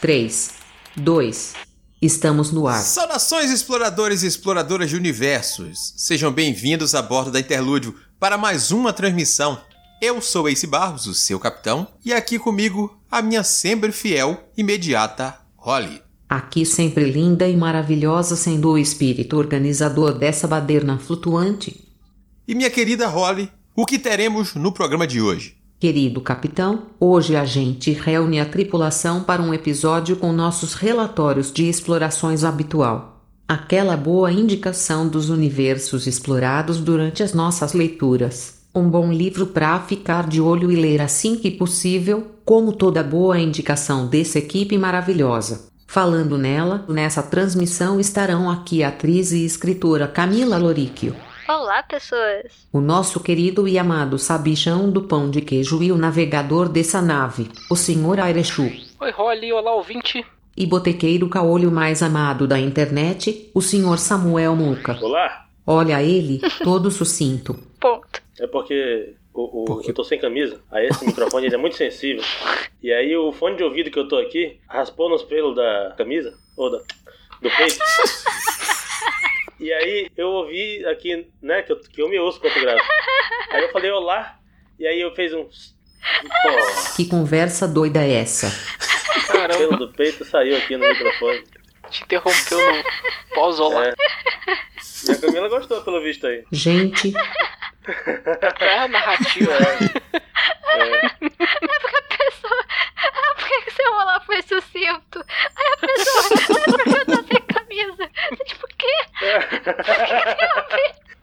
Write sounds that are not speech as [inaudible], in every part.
3, 2, estamos no ar. Saudações, exploradores e exploradoras de universos! Sejam bem-vindos a bordo da Interlúdio para mais uma transmissão. Eu sou Ace Barros, o seu capitão, e aqui comigo a minha sempre fiel, imediata Holly. Aqui sempre linda e maravilhosa, sendo o espírito organizador dessa baderna flutuante. E minha querida Holly, o que teremos no programa de hoje? Querido capitão, hoje a gente reúne a tripulação para um episódio com nossos relatórios de explorações habitual. Aquela boa indicação dos universos explorados durante as nossas leituras. Um bom livro para ficar de olho e ler assim que possível, como toda boa indicação dessa equipe maravilhosa. Falando nela, nessa transmissão estarão aqui a atriz e escritora Camila Loríquio. Olá, pessoas! O nosso querido e amado sabichão do pão de queijo e o navegador dessa nave, o Sr. Airechu. Oi, Holly, olá, ouvinte. E botequeiro caolho mais amado da internet, o Sr. Samuel Muca. Olá! Olha ele, todo sucinto. Ponto. É porque o, o- Por quê? eu tô sem camisa. Aí esse microfone ele é muito sensível. E aí o fone de ouvido que eu tô aqui raspou nos pelos da camisa. Ou da, do peito. [laughs] E aí eu ouvi aqui, né, que eu, que eu me ouço quando eu gravo. Aí eu falei olá. E aí eu fiz um. Pô, Que conversa doida é essa? o Caramba, pelo do peito saiu aqui no microfone. te interrompeu no pós-olá. É. E a Camila gostou pelo visto aí. Gente, [laughs] É a narrativa. É. Porque a pessoa. Ah, por que que seu olá foi sucinto? Aí a pessoa. Ah, porque eu tô sem camisa? Tipo, o quê?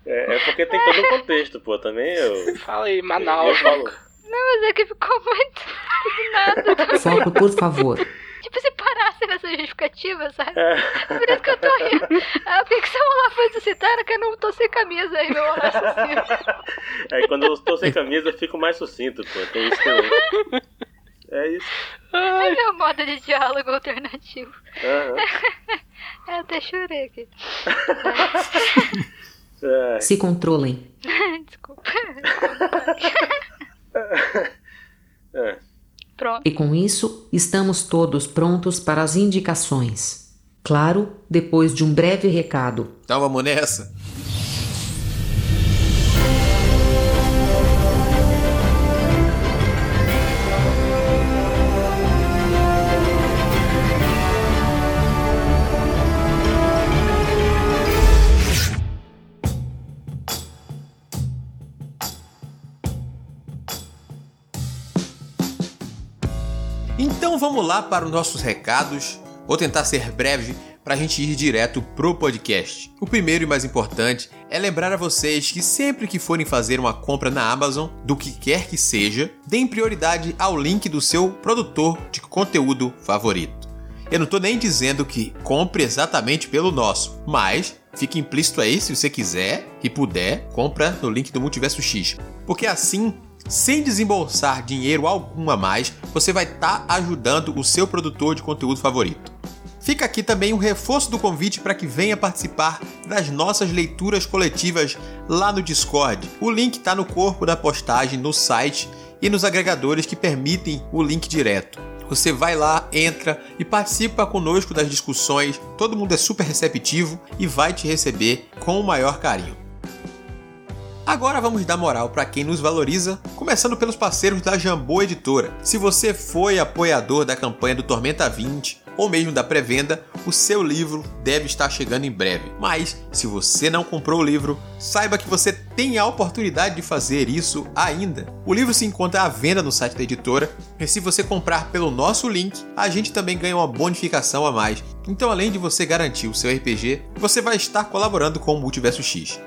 É, é porque tem todo um contexto, pô. Também eu. Fala aí, Eu Manaus. falo. Não, mas é que ficou muito. Do nada. foco por favor. Tipo, se parasse nessa justificativa, sabe? É. Por isso que eu tô rindo. Ah, por que que seu olá foi suscitar? Era que eu não tô sem camisa aí, meu olá é quando eu estou sem camisa, eu fico mais sucinto, pô. Tem isso também. É isso. É meu modo de diálogo alternativo. Aham. [laughs] Eu até chorei aqui. [laughs] É. Se controlem. [laughs] E com isso, estamos todos prontos para as indicações. Claro, depois de um breve recado. Então vamos nessa? Vamos lá para os nossos recados. Vou tentar ser breve para a gente ir direto pro podcast. O primeiro e mais importante é lembrar a vocês que sempre que forem fazer uma compra na Amazon, do que quer que seja, deem prioridade ao link do seu produtor de conteúdo favorito. Eu não tô nem dizendo que compre exatamente pelo nosso, mas fica implícito aí se você quiser e puder, compra no link do Multiverso X. Porque assim, sem desembolsar dinheiro algum a mais, você vai estar ajudando o seu produtor de conteúdo favorito. Fica aqui também um reforço do convite para que venha participar das nossas leituras coletivas lá no Discord. O link está no corpo da postagem, no site e nos agregadores que permitem o link direto. Você vai lá, entra e participa conosco das discussões. Todo mundo é super receptivo e vai te receber com o maior carinho. Agora vamos dar moral para quem nos valoriza, começando pelos parceiros da Jambô Editora. Se você foi apoiador da campanha do Tormenta 20 ou mesmo da pré-venda, o seu livro deve estar chegando em breve. Mas se você não comprou o livro, saiba que você tem a oportunidade de fazer isso ainda. O livro se encontra à venda no site da editora, e se você comprar pelo nosso link, a gente também ganha uma bonificação a mais. Então, além de você garantir o seu RPG, você vai estar colaborando com o Multiverso X.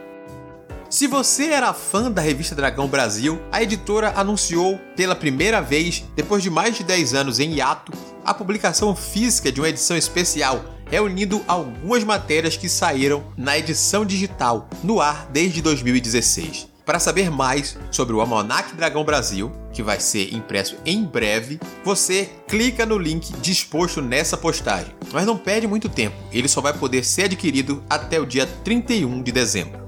Se você era fã da revista Dragão Brasil, a editora anunciou pela primeira vez, depois de mais de 10 anos em hiato, a publicação física de uma edição especial, reunindo algumas matérias que saíram na edição digital, no ar desde 2016. Para saber mais sobre o Almanac Dragão Brasil, que vai ser impresso em breve, você clica no link disposto nessa postagem. Mas não perde muito tempo, ele só vai poder ser adquirido até o dia 31 de dezembro.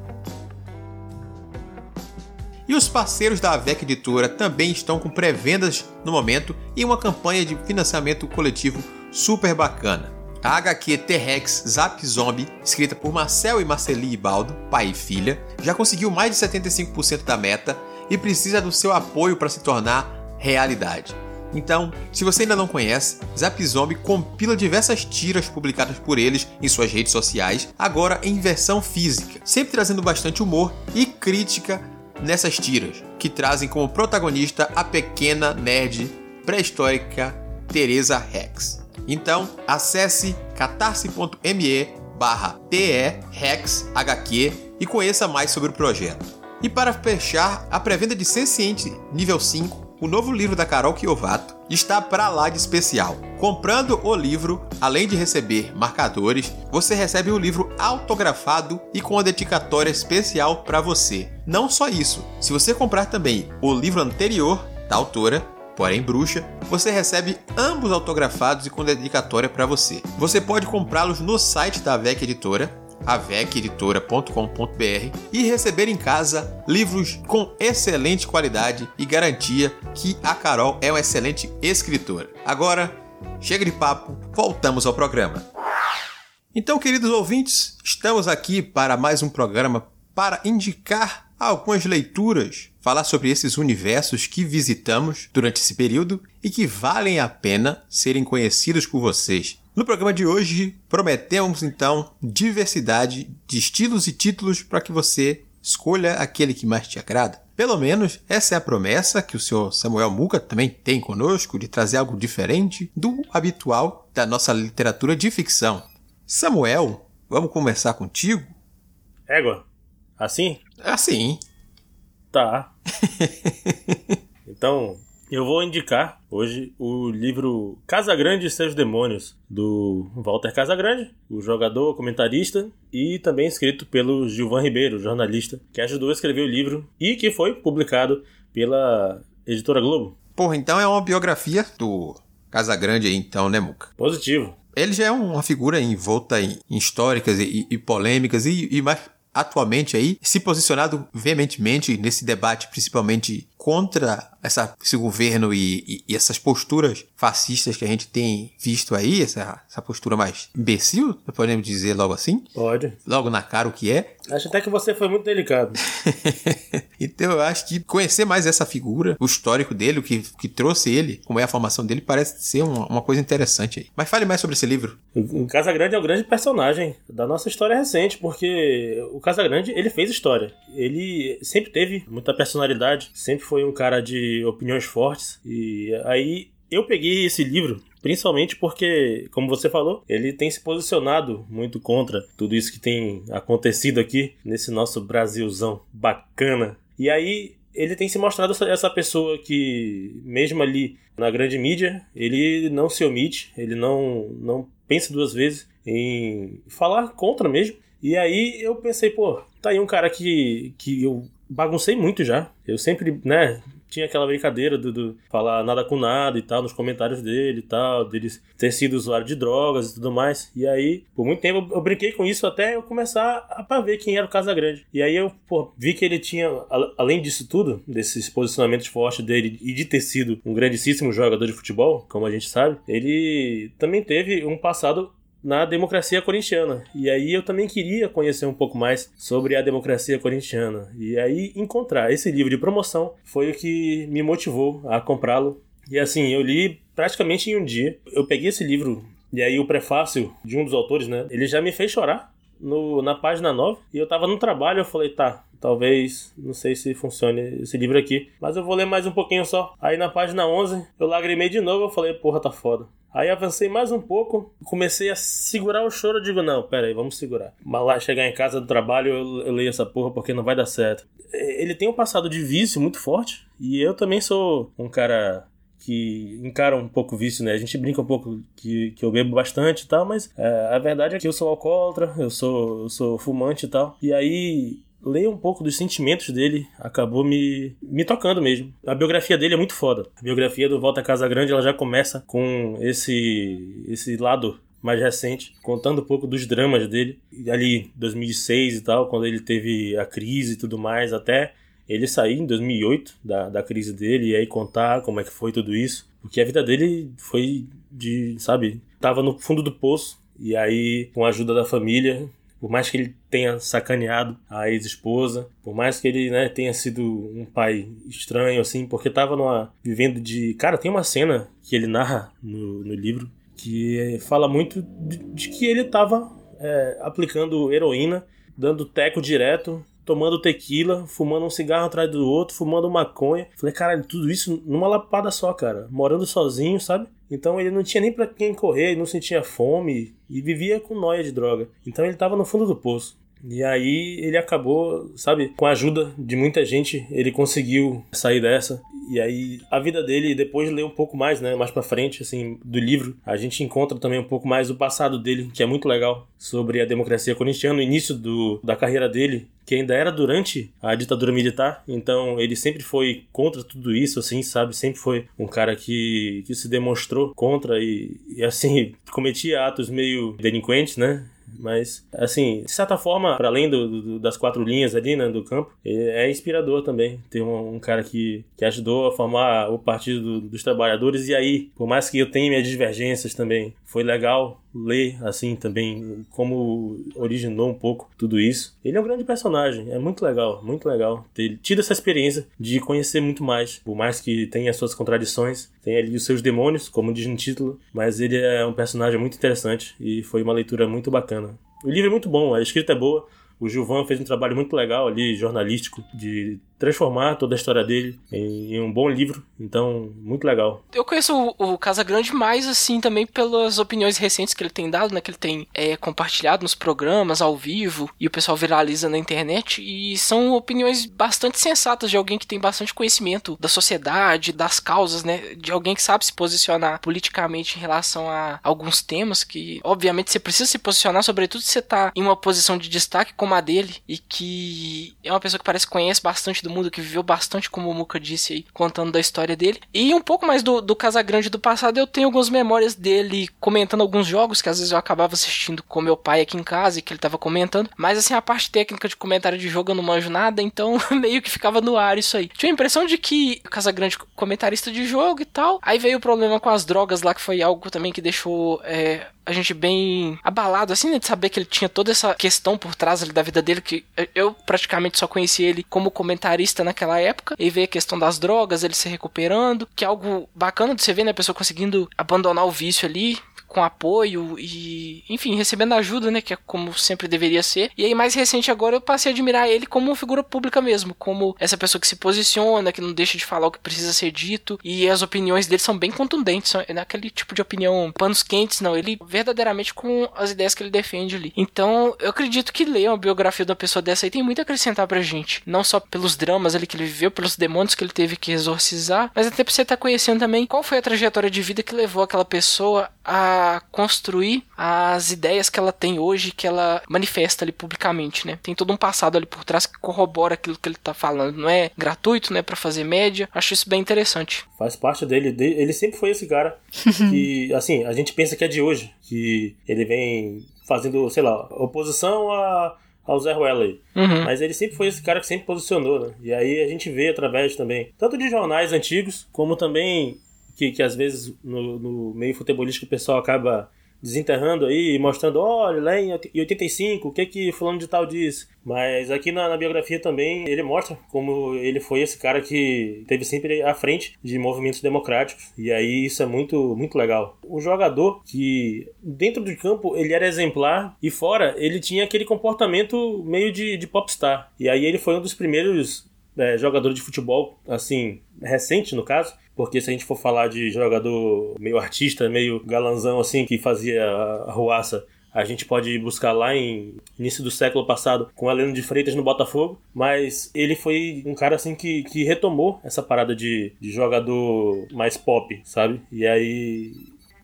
E os parceiros da AVEC Editora também estão com pré-vendas no momento e uma campanha de financiamento coletivo super bacana. A HQ T-Rex Zap Zombie, escrita por Marcel e Marceli Ibaldo, pai e filha, já conseguiu mais de 75% da meta e precisa do seu apoio para se tornar realidade. Então, se você ainda não conhece, Zap Zombie compila diversas tiras publicadas por eles em suas redes sociais, agora em versão física, sempre trazendo bastante humor e crítica nessas tiras, que trazem como protagonista a pequena nerd pré-histórica Teresa Rex. Então, acesse catarse.me barra e conheça mais sobre o projeto. E para fechar, a pré-venda de Senciente nível 5, o novo livro da Carol Kiovato, está para lá de especial. Comprando o livro, além de receber marcadores, você recebe o livro autografado e com a dedicatória especial para você. Não só isso, se você comprar também o livro anterior da autora, porém bruxa, você recebe ambos autografados e com dedicatória para você. Você pode comprá-los no site da AVEC Editora, aveceditora.com.br e receber em casa livros com excelente qualidade e garantia que a Carol é uma excelente escritora. Agora, chega de papo, voltamos ao programa. Então, queridos ouvintes, estamos aqui para mais um programa para indicar algumas leituras, falar sobre esses universos que visitamos durante esse período e que valem a pena serem conhecidos por vocês. No programa de hoje, prometemos então diversidade de estilos e títulos para que você escolha aquele que mais te agrada. Pelo menos essa é a promessa que o senhor Samuel Muca também tem conosco de trazer algo diferente do habitual da nossa literatura de ficção. Samuel, vamos começar contigo? Égua, assim? Assim. Tá. [laughs] então, eu vou indicar hoje o livro Casa Grande e seus Demônios, do Walter Casagrande, o jogador, comentarista, e também escrito pelo Gilvan Ribeiro, jornalista, que ajudou a escrever o livro e que foi publicado pela editora Globo. Porra, então é uma biografia do Casagrande aí, então, né, Muca? Positivo. Ele já é uma figura envolta em, em históricas e, e polêmicas e, e mais atualmente aí se posicionado veementemente nesse debate, principalmente contra essa, esse governo e, e, e, essas posturas fascistas que a gente tem visto aí, essa, essa postura mais imbecil, podemos dizer logo assim? Pode. Logo na cara o que é. Acho até que você foi muito delicado. [laughs] então eu acho que conhecer mais essa figura, o histórico dele, o que, que trouxe ele, como é a formação dele, parece ser uma, uma coisa interessante aí. Mas fale mais sobre esse livro. O Casa Grande é o grande personagem da nossa história recente, porque o Casa Grande, ele fez história. Ele sempre teve muita personalidade, sempre foi um cara de opiniões fortes. E aí eu peguei esse livro Principalmente porque, como você falou, ele tem se posicionado muito contra tudo isso que tem acontecido aqui nesse nosso Brasilzão bacana. E aí ele tem se mostrado essa pessoa que, mesmo ali na grande mídia, ele não se omite, ele não, não pensa duas vezes em falar contra mesmo. E aí eu pensei, pô, tá aí um cara que, que eu baguncei muito já. Eu sempre, né, tinha aquela brincadeira do, do, falar nada com nada e tal, nos comentários dele e tal, dele ter sido usuário de drogas e tudo mais. E aí, por muito tempo, eu, brinquei com isso até eu começar a pra ver quem era o Casagrande. E aí eu, pô, vi que ele tinha, além disso tudo, desses posicionamentos fortes dele e de ter sido um grandíssimo jogador de futebol, como a gente sabe, ele também teve um passado na democracia corintiana. E aí eu também queria conhecer um pouco mais sobre a democracia corintiana. E aí encontrar esse livro de promoção foi o que me motivou a comprá-lo. E assim, eu li praticamente em um dia. Eu peguei esse livro e aí o prefácio de um dos autores, né? Ele já me fez chorar no, na página 9. E eu tava no trabalho, eu falei, tá, talvez, não sei se funcione esse livro aqui, mas eu vou ler mais um pouquinho só. Aí na página 11, eu lagrimei de novo, eu falei, porra, tá foda. Aí avancei mais um pouco, comecei a segurar o choro. Digo, não, pera aí, vamos segurar. Mas lá chegar em casa do trabalho, eu, eu leio essa porra porque não vai dar certo. Ele tem um passado de vício muito forte. E eu também sou um cara que encara um pouco o vício, né? A gente brinca um pouco que, que eu bebo bastante e tal, mas é, a verdade é que eu sou alcoólatra, eu sou, eu sou fumante e tal. E aí ler um pouco dos sentimentos dele acabou me, me tocando mesmo. A biografia dele é muito foda. A biografia do Volta Casa Grande ela já começa com esse, esse lado mais recente, contando um pouco dos dramas dele, ali 2006 e tal, quando ele teve a crise e tudo mais, até ele sair em 2008 da, da crise dele e aí contar como é que foi tudo isso. Porque a vida dele foi de, sabe, tava no fundo do poço. E aí, com a ajuda da família, por mais que ele tenha sacaneado a ex-esposa, por mais que ele né, tenha sido um pai estranho, assim, porque tava numa, vivendo de. Cara, tem uma cena que ele narra no, no livro que fala muito de, de que ele tava é, aplicando heroína, dando teco direto, tomando tequila, fumando um cigarro atrás do outro, fumando maconha. Falei, caralho, tudo isso numa lapada só, cara. Morando sozinho, sabe? Então ele não tinha nem para quem correr, não sentia fome e vivia com noia de droga. Então ele tava no fundo do poço. E aí ele acabou, sabe, com a ajuda de muita gente, ele conseguiu sair dessa. E aí a vida dele, depois de ler um pouco mais, né, mais para frente assim do livro, a gente encontra também um pouco mais do passado dele, que é muito legal, sobre a democracia corintiana, o início do, da carreira dele, que ainda era durante a ditadura militar. Então ele sempre foi contra tudo isso, assim, sabe? Sempre foi um cara que, que se demonstrou contra e, e assim, [laughs] cometia atos meio delinquentes, né? Mas, assim, de certa forma, para além do, do, das quatro linhas ali, né, do campo, é inspirador também ter um, um cara que, que ajudou a formar o Partido do, dos Trabalhadores. E aí, por mais que eu tenha minhas divergências também, foi legal ler, assim, também como originou um pouco tudo isso. Ele é um grande personagem, é muito legal, muito legal ter tido essa experiência de conhecer muito mais, por mais que tenha suas contradições, tem ali os seus demônios, como diz no título, mas ele é um personagem muito interessante e foi uma leitura muito bacana. O livro é muito bom, a escrita é boa, o Gilvan fez um trabalho muito legal ali, jornalístico, de transformar toda a história dele em, um bom livro. Então, muito legal. Eu conheço o, o Casagrande mais, assim, também pelas opiniões recentes que ele tem dado, né? Que ele tem é, compartilhado nos programas, ao vivo, e o pessoal viraliza na internet. E são opiniões bastante sensatas de alguém que tem bastante conhecimento da sociedade, das causas, né? De alguém que sabe se posicionar politicamente em relação a alguns temas que, obviamente, você precisa se posicionar, sobretudo se você tá em uma posição de destaque como a dele, e que é uma pessoa que parece que conhece bastante do mundo, que viveu bastante, como o Muka disse aí, contando da história dele. E um pouco mais do, do Casagrande do passado, eu tenho algumas memórias dele comentando alguns jogos que às vezes eu acabava assistindo com meu pai aqui em casa e que ele tava comentando. Mas assim, a parte técnica de comentário de jogo eu não manjo nada, então [laughs] meio que ficava no ar isso aí. Tinha a impressão de que o Casagrande comentarista de jogo e tal. Aí veio o problema com as drogas lá, que foi algo também que deixou é, a gente bem abalado, assim, né, de saber que ele tinha toda essa questão por trás ali, da vida dele, que eu praticamente só conheci ele como comentarista naquela época, e ver a questão das drogas, ele se recuperando, que é algo bacana de você ver, né, a pessoa conseguindo abandonar o vício ali, com apoio e, enfim, recebendo ajuda, né, que é como sempre deveria ser. E aí mais recente agora eu passei a admirar ele como figura pública mesmo, como essa pessoa que se posiciona, que não deixa de falar o que precisa ser dito e as opiniões dele são bem contundentes, são naquele tipo de opinião panos quentes, não, ele verdadeiramente com as ideias que ele defende ali. Então, eu acredito que ler uma biografia de uma pessoa dessa aí tem muito a acrescentar pra gente, não só pelos dramas ali que ele viveu, pelos demônios que ele teve que exorcizar, mas até pra você estar tá conhecendo também qual foi a trajetória de vida que levou aquela pessoa a construir as ideias que ela tem hoje, que ela manifesta ali publicamente, né? Tem todo um passado ali por trás que corrobora aquilo que ele tá falando. Não é gratuito, né? Para fazer média. Acho isso bem interessante. Faz parte dele. Ele sempre foi esse cara [laughs] que, assim, a gente pensa que é de hoje, que ele vem fazendo, sei lá, oposição a ao Zé Ruela Uhum. Mas ele sempre foi esse cara que sempre posicionou, né? E aí a gente vê através também, tanto de jornais antigos, como também que, que às vezes no, no meio futebolístico o pessoal acaba desenterrando aí e mostrando, olha, lá em 85, o que que fulano de tal disse. Mas aqui na, na, biografia também ele mostra como ele foi esse cara que teve sempre à frente de movimentos democráticos. E aí isso é muito, muito legal. Um jogador que dentro do campo ele era exemplar e fora ele tinha aquele comportamento meio de, de popstar. E aí ele foi um dos primeiros é, jogadores de futebol, assim, recente no caso, porque se a gente for falar de jogador meio artista, meio galanzão assim, que fazia a ruaça, a gente pode buscar lá em início do século passado com Heleno de Freitas no Botafogo, mas ele foi um cara assim que, que retomou essa parada de, de jogador mais pop, sabe? E aí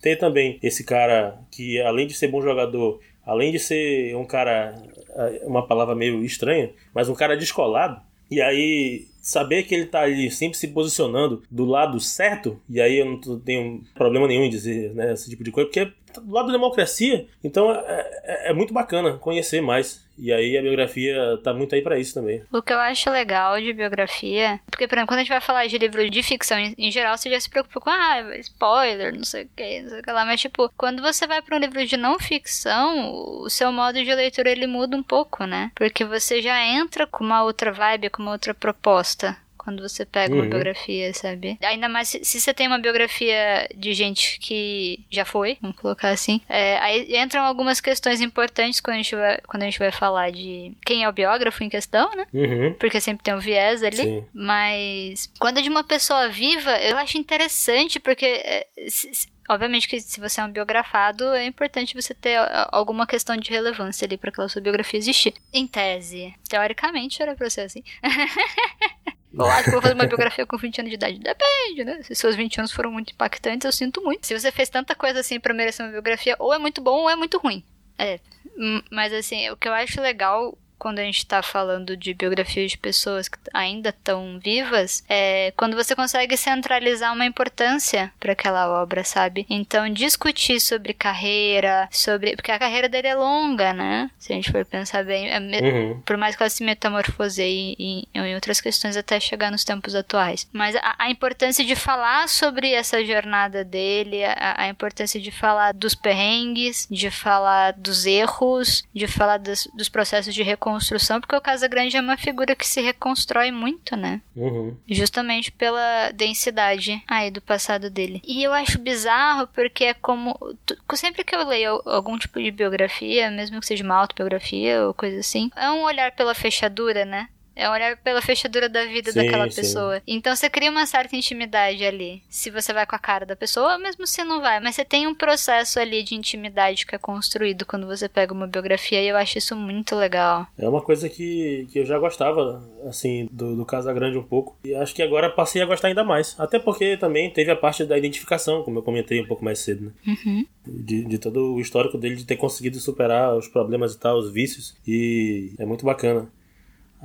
tem também esse cara que além de ser bom jogador, além de ser um cara, uma palavra meio estranha, mas um cara descolado, e aí saber que ele tá ali sempre se posicionando do lado certo, e aí eu não tenho problema nenhum em dizer né, esse tipo de coisa, porque do lado da democracia, então é, é, é muito bacana conhecer mais. E aí a biografia tá muito aí para isso também. O que eu acho legal de biografia, porque, por exemplo, quando a gente vai falar de livro de ficção em, em geral, você já se preocupa com, ah, spoiler, não sei o que, não sei o que lá. Mas, tipo, quando você vai para um livro de não ficção, o seu modo de leitura ele muda um pouco, né? Porque você já entra com uma outra vibe, com uma outra proposta quando você pega uhum. uma biografia, sabe? Ainda mais se, se, você tem uma biografia de gente que já foi, vamos colocar assim. É, aí entram algumas questões importantes quando a, gente vai, quando a gente vai falar de quem é o biógrafo em questão, né? Uhum. Porque sempre tem um viés ali. Sim. Mas quando é de uma pessoa viva, eu acho interessante porque. É, se, Obviamente que se você é um biografado, é importante você ter alguma questão de relevância ali para aquela sua biografia existir. Em tese, teoricamente era pra ser assim. [laughs] Eu acho que vou fazer uma [laughs] biografia com 20 anos de idade. Depende, né? Se seus 20 anos foram muito impactantes, eu sinto muito. Se você fez tanta coisa assim pra merecer uma biografia, ou é muito bom ou é muito ruim. É. Mas assim, o que eu acho legal quando a gente está falando de biografias de pessoas que ainda estão vivas, é quando você consegue centralizar uma importância para aquela obra, sabe? Então, discutir sobre carreira, sobre. Porque a carreira dele é longa, né? Se a gente for pensar bem. É me... uhum. Por mais que ela se metamorfoseie em, em, outras questões até chegar nos tempos atuais. Mas a, a importância de falar sobre essa jornada dele, a, a, importância de falar dos perrengues, de falar dos erros, de falar dos, dos processos de reconstrução reconstrução, porque o Casa Grande é uma figura que se reconstrói muito, né? Uhum. Justamente pela densidade aí do passado dele. E eu acho bizarro porque é como. Sempre que eu leio algum tipo de biografia, mesmo que seja uma autobiografia ou coisa assim, é um olhar pela fechadura, né? É olhar pela fechadura da vida sim, daquela sim. pessoa. Então você cria uma certa intimidade ali. Se você vai com a cara da pessoa, mesmo se não vai. Mas você tem um processo ali de intimidade que é construído quando você pega uma biografia e eu acho isso muito legal. É uma coisa que, que eu já gostava, assim, do, do Casa Grande um pouco. E acho que agora passei a gostar ainda mais. Até porque também teve a parte da identificação, como eu comentei um pouco mais cedo, né? Uhum. De, de todo o histórico dele de ter conseguido superar os problemas e tal, os vícios. E é muito bacana.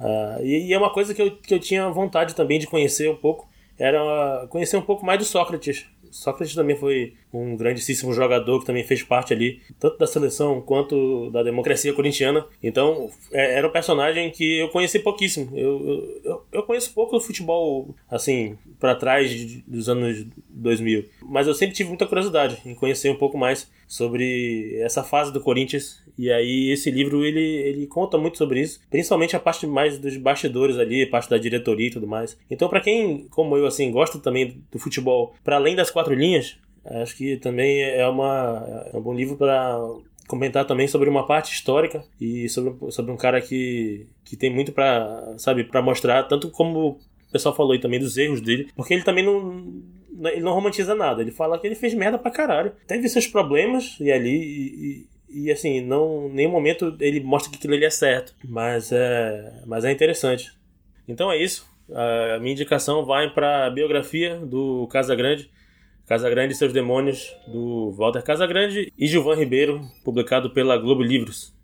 Uh, e, e, é uma coisa que eu, que eu tinha vontade também de conhecer um pouco, era conhecer um pouco mais do Sócrates. Sócrates também foi um grandíssimo jogador que também fez parte ali, tanto da seleção quanto da democracia corintiana. Então, é, era um personagem que eu conheci pouquíssimo. Eu, eu, eu conheço pouco do futebol, assim, para trás dos anos 2000. Mas eu sempre tive muita curiosidade em conhecer um pouco mais sobre essa fase do Corinthians. E aí esse livro ele, ele conta muito sobre isso, principalmente a parte mais dos bastidores ali, parte da diretoria e tudo mais. Então para quem, como eu assim, gosta também do futebol, para além das quatro linhas, acho que também é uma é um bom livro para comentar também sobre uma parte histórica e sobre, sobre um cara que, que tem muito para sabe para mostrar tanto como o pessoal falou aí também dos erros dele, porque ele também não ele não romantiza nada. Ele fala que ele fez merda pra caralho. Teve seus problemas e ali. E, e assim, não, em nenhum momento ele mostra que aquilo ali é certo. Mas é, mas é interessante. Então é isso. A minha indicação vai para a biografia do Casagrande. Casagrande e seus demônios, do Walter Casagrande e Gilvan Ribeiro, publicado pela Globo Livros.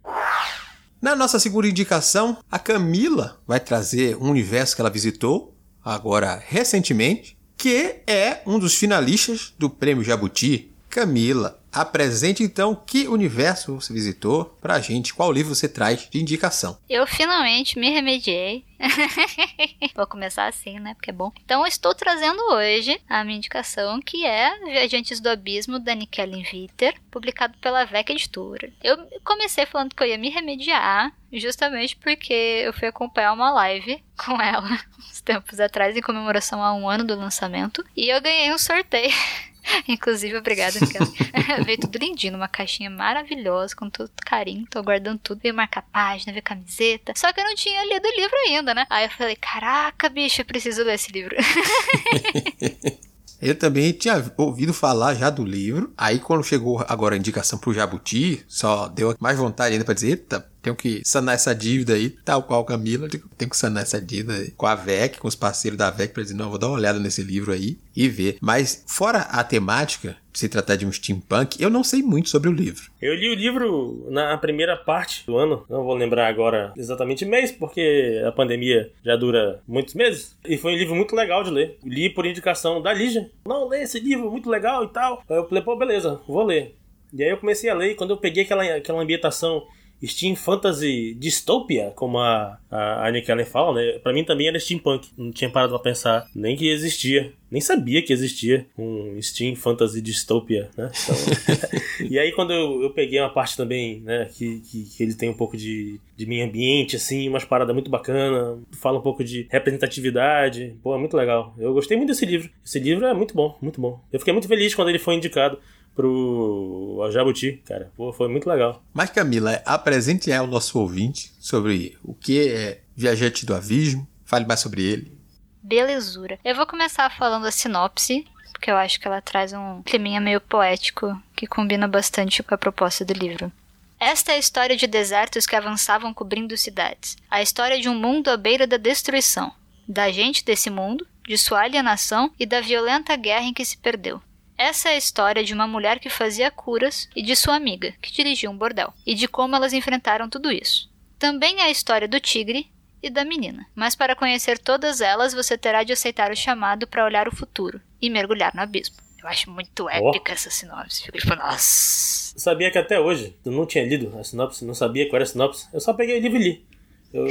Na nossa segunda indicação, a Camila vai trazer um universo que ela visitou agora recentemente que é um dos finalistas do Prêmio Jabuti. Camila, apresente então que universo você visitou pra gente, qual livro você traz de indicação. Eu finalmente me remediei. [laughs] Vou começar assim, né? Porque é bom. Então, estou trazendo hoje a minha indicação, que é Viajantes do Abismo, da Nikellen Witter, publicado pela VEC Editora. Eu comecei falando que eu ia me remediar, justamente porque eu fui acompanhar uma live [laughs] com ela uns tempos atrás, em comemoração a um ano do lançamento, e eu ganhei um sorteio. [laughs] [laughs] Inclusive, obrigada, [laughs] Veio tudo lindinho, numa caixinha maravilhosa, com todo carinho. Tô guardando tudo. Veio marcar página, ver camiseta. Só que eu não tinha lido o livro ainda, né? Aí eu falei, caraca, bicho, eu preciso ler esse livro. [laughs] Eu também tinha ouvido falar já do livro. Aí quando chegou agora a indicação pro Jabuti, só deu mais vontade ainda para dizer, eita, tenho que sanar essa dívida aí, tal qual Camila, tenho que sanar essa dívida com a VEC, com os parceiros da VEC, para dizer, não, vou dar uma olhada nesse livro aí e ver. Mas fora a temática, se tratar de um steampunk, eu não sei muito sobre o livro. Eu li o livro na primeira parte do ano, não vou lembrar agora exatamente mês, porque a pandemia já dura muitos meses, e foi um livro muito legal de ler. Li por indicação da Lígia. Não, lê esse livro, muito legal e tal. Aí eu falei, pô, beleza, vou ler. E aí eu comecei a ler e quando eu peguei aquela, aquela ambientação Steam Fantasy Dystopia, como a, a Annie Kellen fala, né? Pra mim também era steampunk. Não tinha parado pra pensar nem que existia. Nem sabia que existia um Steam Fantasy Dystopia, né? Então... [laughs] e aí quando eu, eu, peguei uma parte também, né? Que, que, que, ele tem um pouco de, de meio ambiente, assim, umas paradas muito bacana. Fala um pouco de representatividade. Pô, é muito legal. Eu gostei muito desse livro. Esse livro é muito bom, muito bom. Eu fiquei muito feliz quando ele foi indicado pro Jabuti, cara. Pô, foi muito legal. Mas Camila, apresente ao nosso ouvinte sobre o que é Viajante do Abismo. Fale mais sobre ele. Belezura. Eu vou começar falando a sinopse, porque eu acho que ela traz um climinha meio poético que combina bastante com a proposta do livro. Esta é a história de desertos que avançavam cobrindo cidades. A história de um mundo à beira da destruição. Da gente desse mundo, de sua alienação e da violenta guerra em que se perdeu. Essa é a história de uma mulher que fazia curas e de sua amiga, que dirigia um bordel, e de como elas enfrentaram tudo isso. Também é a história do tigre e da menina, mas para conhecer todas elas você terá de aceitar o chamado para olhar o futuro e mergulhar no abismo. Eu acho muito épica oh. essa sinopse. Fico tipo, nossa. Sabia que até hoje eu não tinha lido a sinopse, não sabia qual era a sinopse. Eu só peguei o livro e li. Eu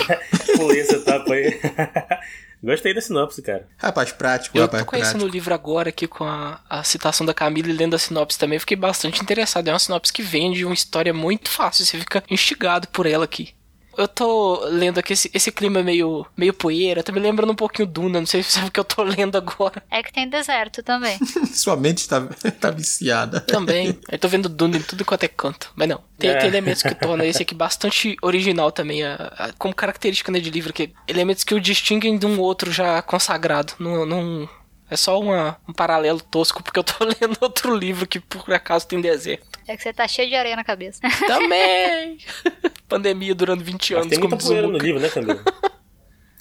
[laughs] pulei essa etapa aí. [laughs] Gostei da sinopse, cara. Rapaz prático, eu rapaz tô conhecendo prático. o livro agora aqui com a, a citação da Camila e lendo a sinopse também. fiquei bastante interessado. É uma sinopse que vende uma história muito fácil. Você fica instigado por ela aqui. Eu tô lendo aqui esse, esse clima meio, meio poeira, tá me lembrando um pouquinho Duna, não sei se sabe o que eu tô [laughs] lendo agora. É que tem deserto também. [laughs] Sua mente tá, tá viciada. Também. Eu tô vendo Duna em tudo quanto é canto. Mas não, tem, é. tem elementos que tornam esse aqui bastante original também, a, a, como característica né, de livro, que elementos que o distinguem de um outro já consagrado. Não, não, é só uma, um paralelo tosco, porque eu tô [laughs] lendo outro livro que por acaso tem deserto. É que você tá cheio de areia na cabeça. [laughs] Também! [laughs] Pandemia durando 20 anos. Mas tem muita poeira no livro, né, Camila?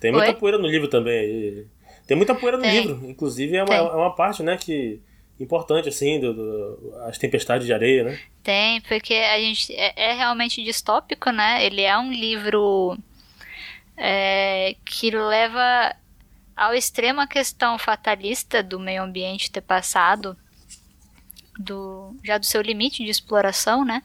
Tem muita Oi? poeira no livro também. Tem muita poeira no tem. livro. Inclusive é uma, é uma parte, né, que importante, assim, do, do, as tempestades de areia, né? Tem, porque a gente é, é realmente distópico, né? Ele é um livro é, que leva ao extremo a questão fatalista do meio ambiente ter passado do já do seu limite de exploração, né?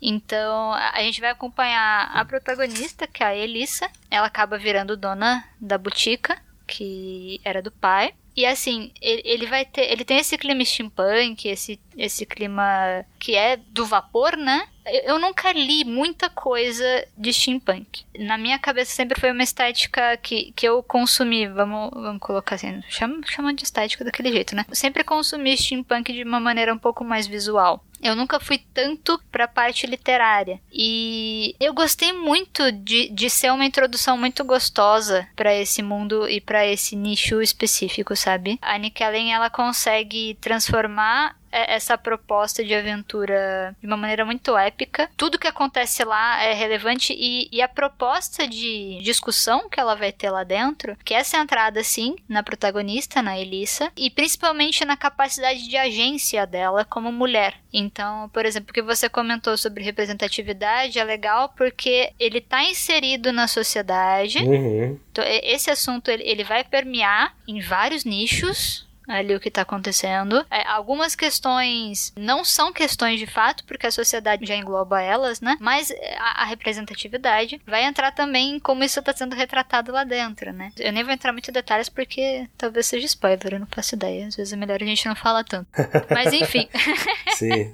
Então a gente vai acompanhar a protagonista, que é a Elissa. Ela acaba virando dona da botica, que era do pai. E assim, ele, vai ter. Ele tem esse clima steampunk, esse, esse clima que é do vapor, né? Eu nunca li muita coisa de steampunk. Na minha cabeça sempre foi uma estética que, que eu consumi, vamos, vamos colocar assim, chama, chama de estética daquele jeito, né? sempre consumi steampunk de uma maneira um pouco mais visual. Eu nunca fui tanto pra parte literária. E eu gostei muito de, de ser uma introdução muito gostosa para esse mundo e para esse nicho específico, sabe? A Nick Ellen, ela consegue transformar essa proposta de aventura de uma maneira muito épica. Tudo que acontece lá é relevante e, e, a proposta de discussão que ela vai ter lá dentro, que é centrada sim na protagonista, na Elissa, e principalmente na capacidade de agência dela como mulher. Então, por exemplo, o que você comentou sobre representatividade é legal porque ele está inserido na sociedade. Uhum. Então, esse assunto ele, ele vai permear em vários nichos ali o que está acontecendo. É, algumas questões não são questões de fato, porque a sociedade já engloba elas, né? Mas é, a, a representatividade vai entrar também em como isso está sendo retratado lá dentro, né? Eu nem vou entrar muito em detalhes porque talvez seja spoiler, eu não faço ideia. Às vezes é melhor a gente não falar tanto. [laughs] Mas enfim. [laughs]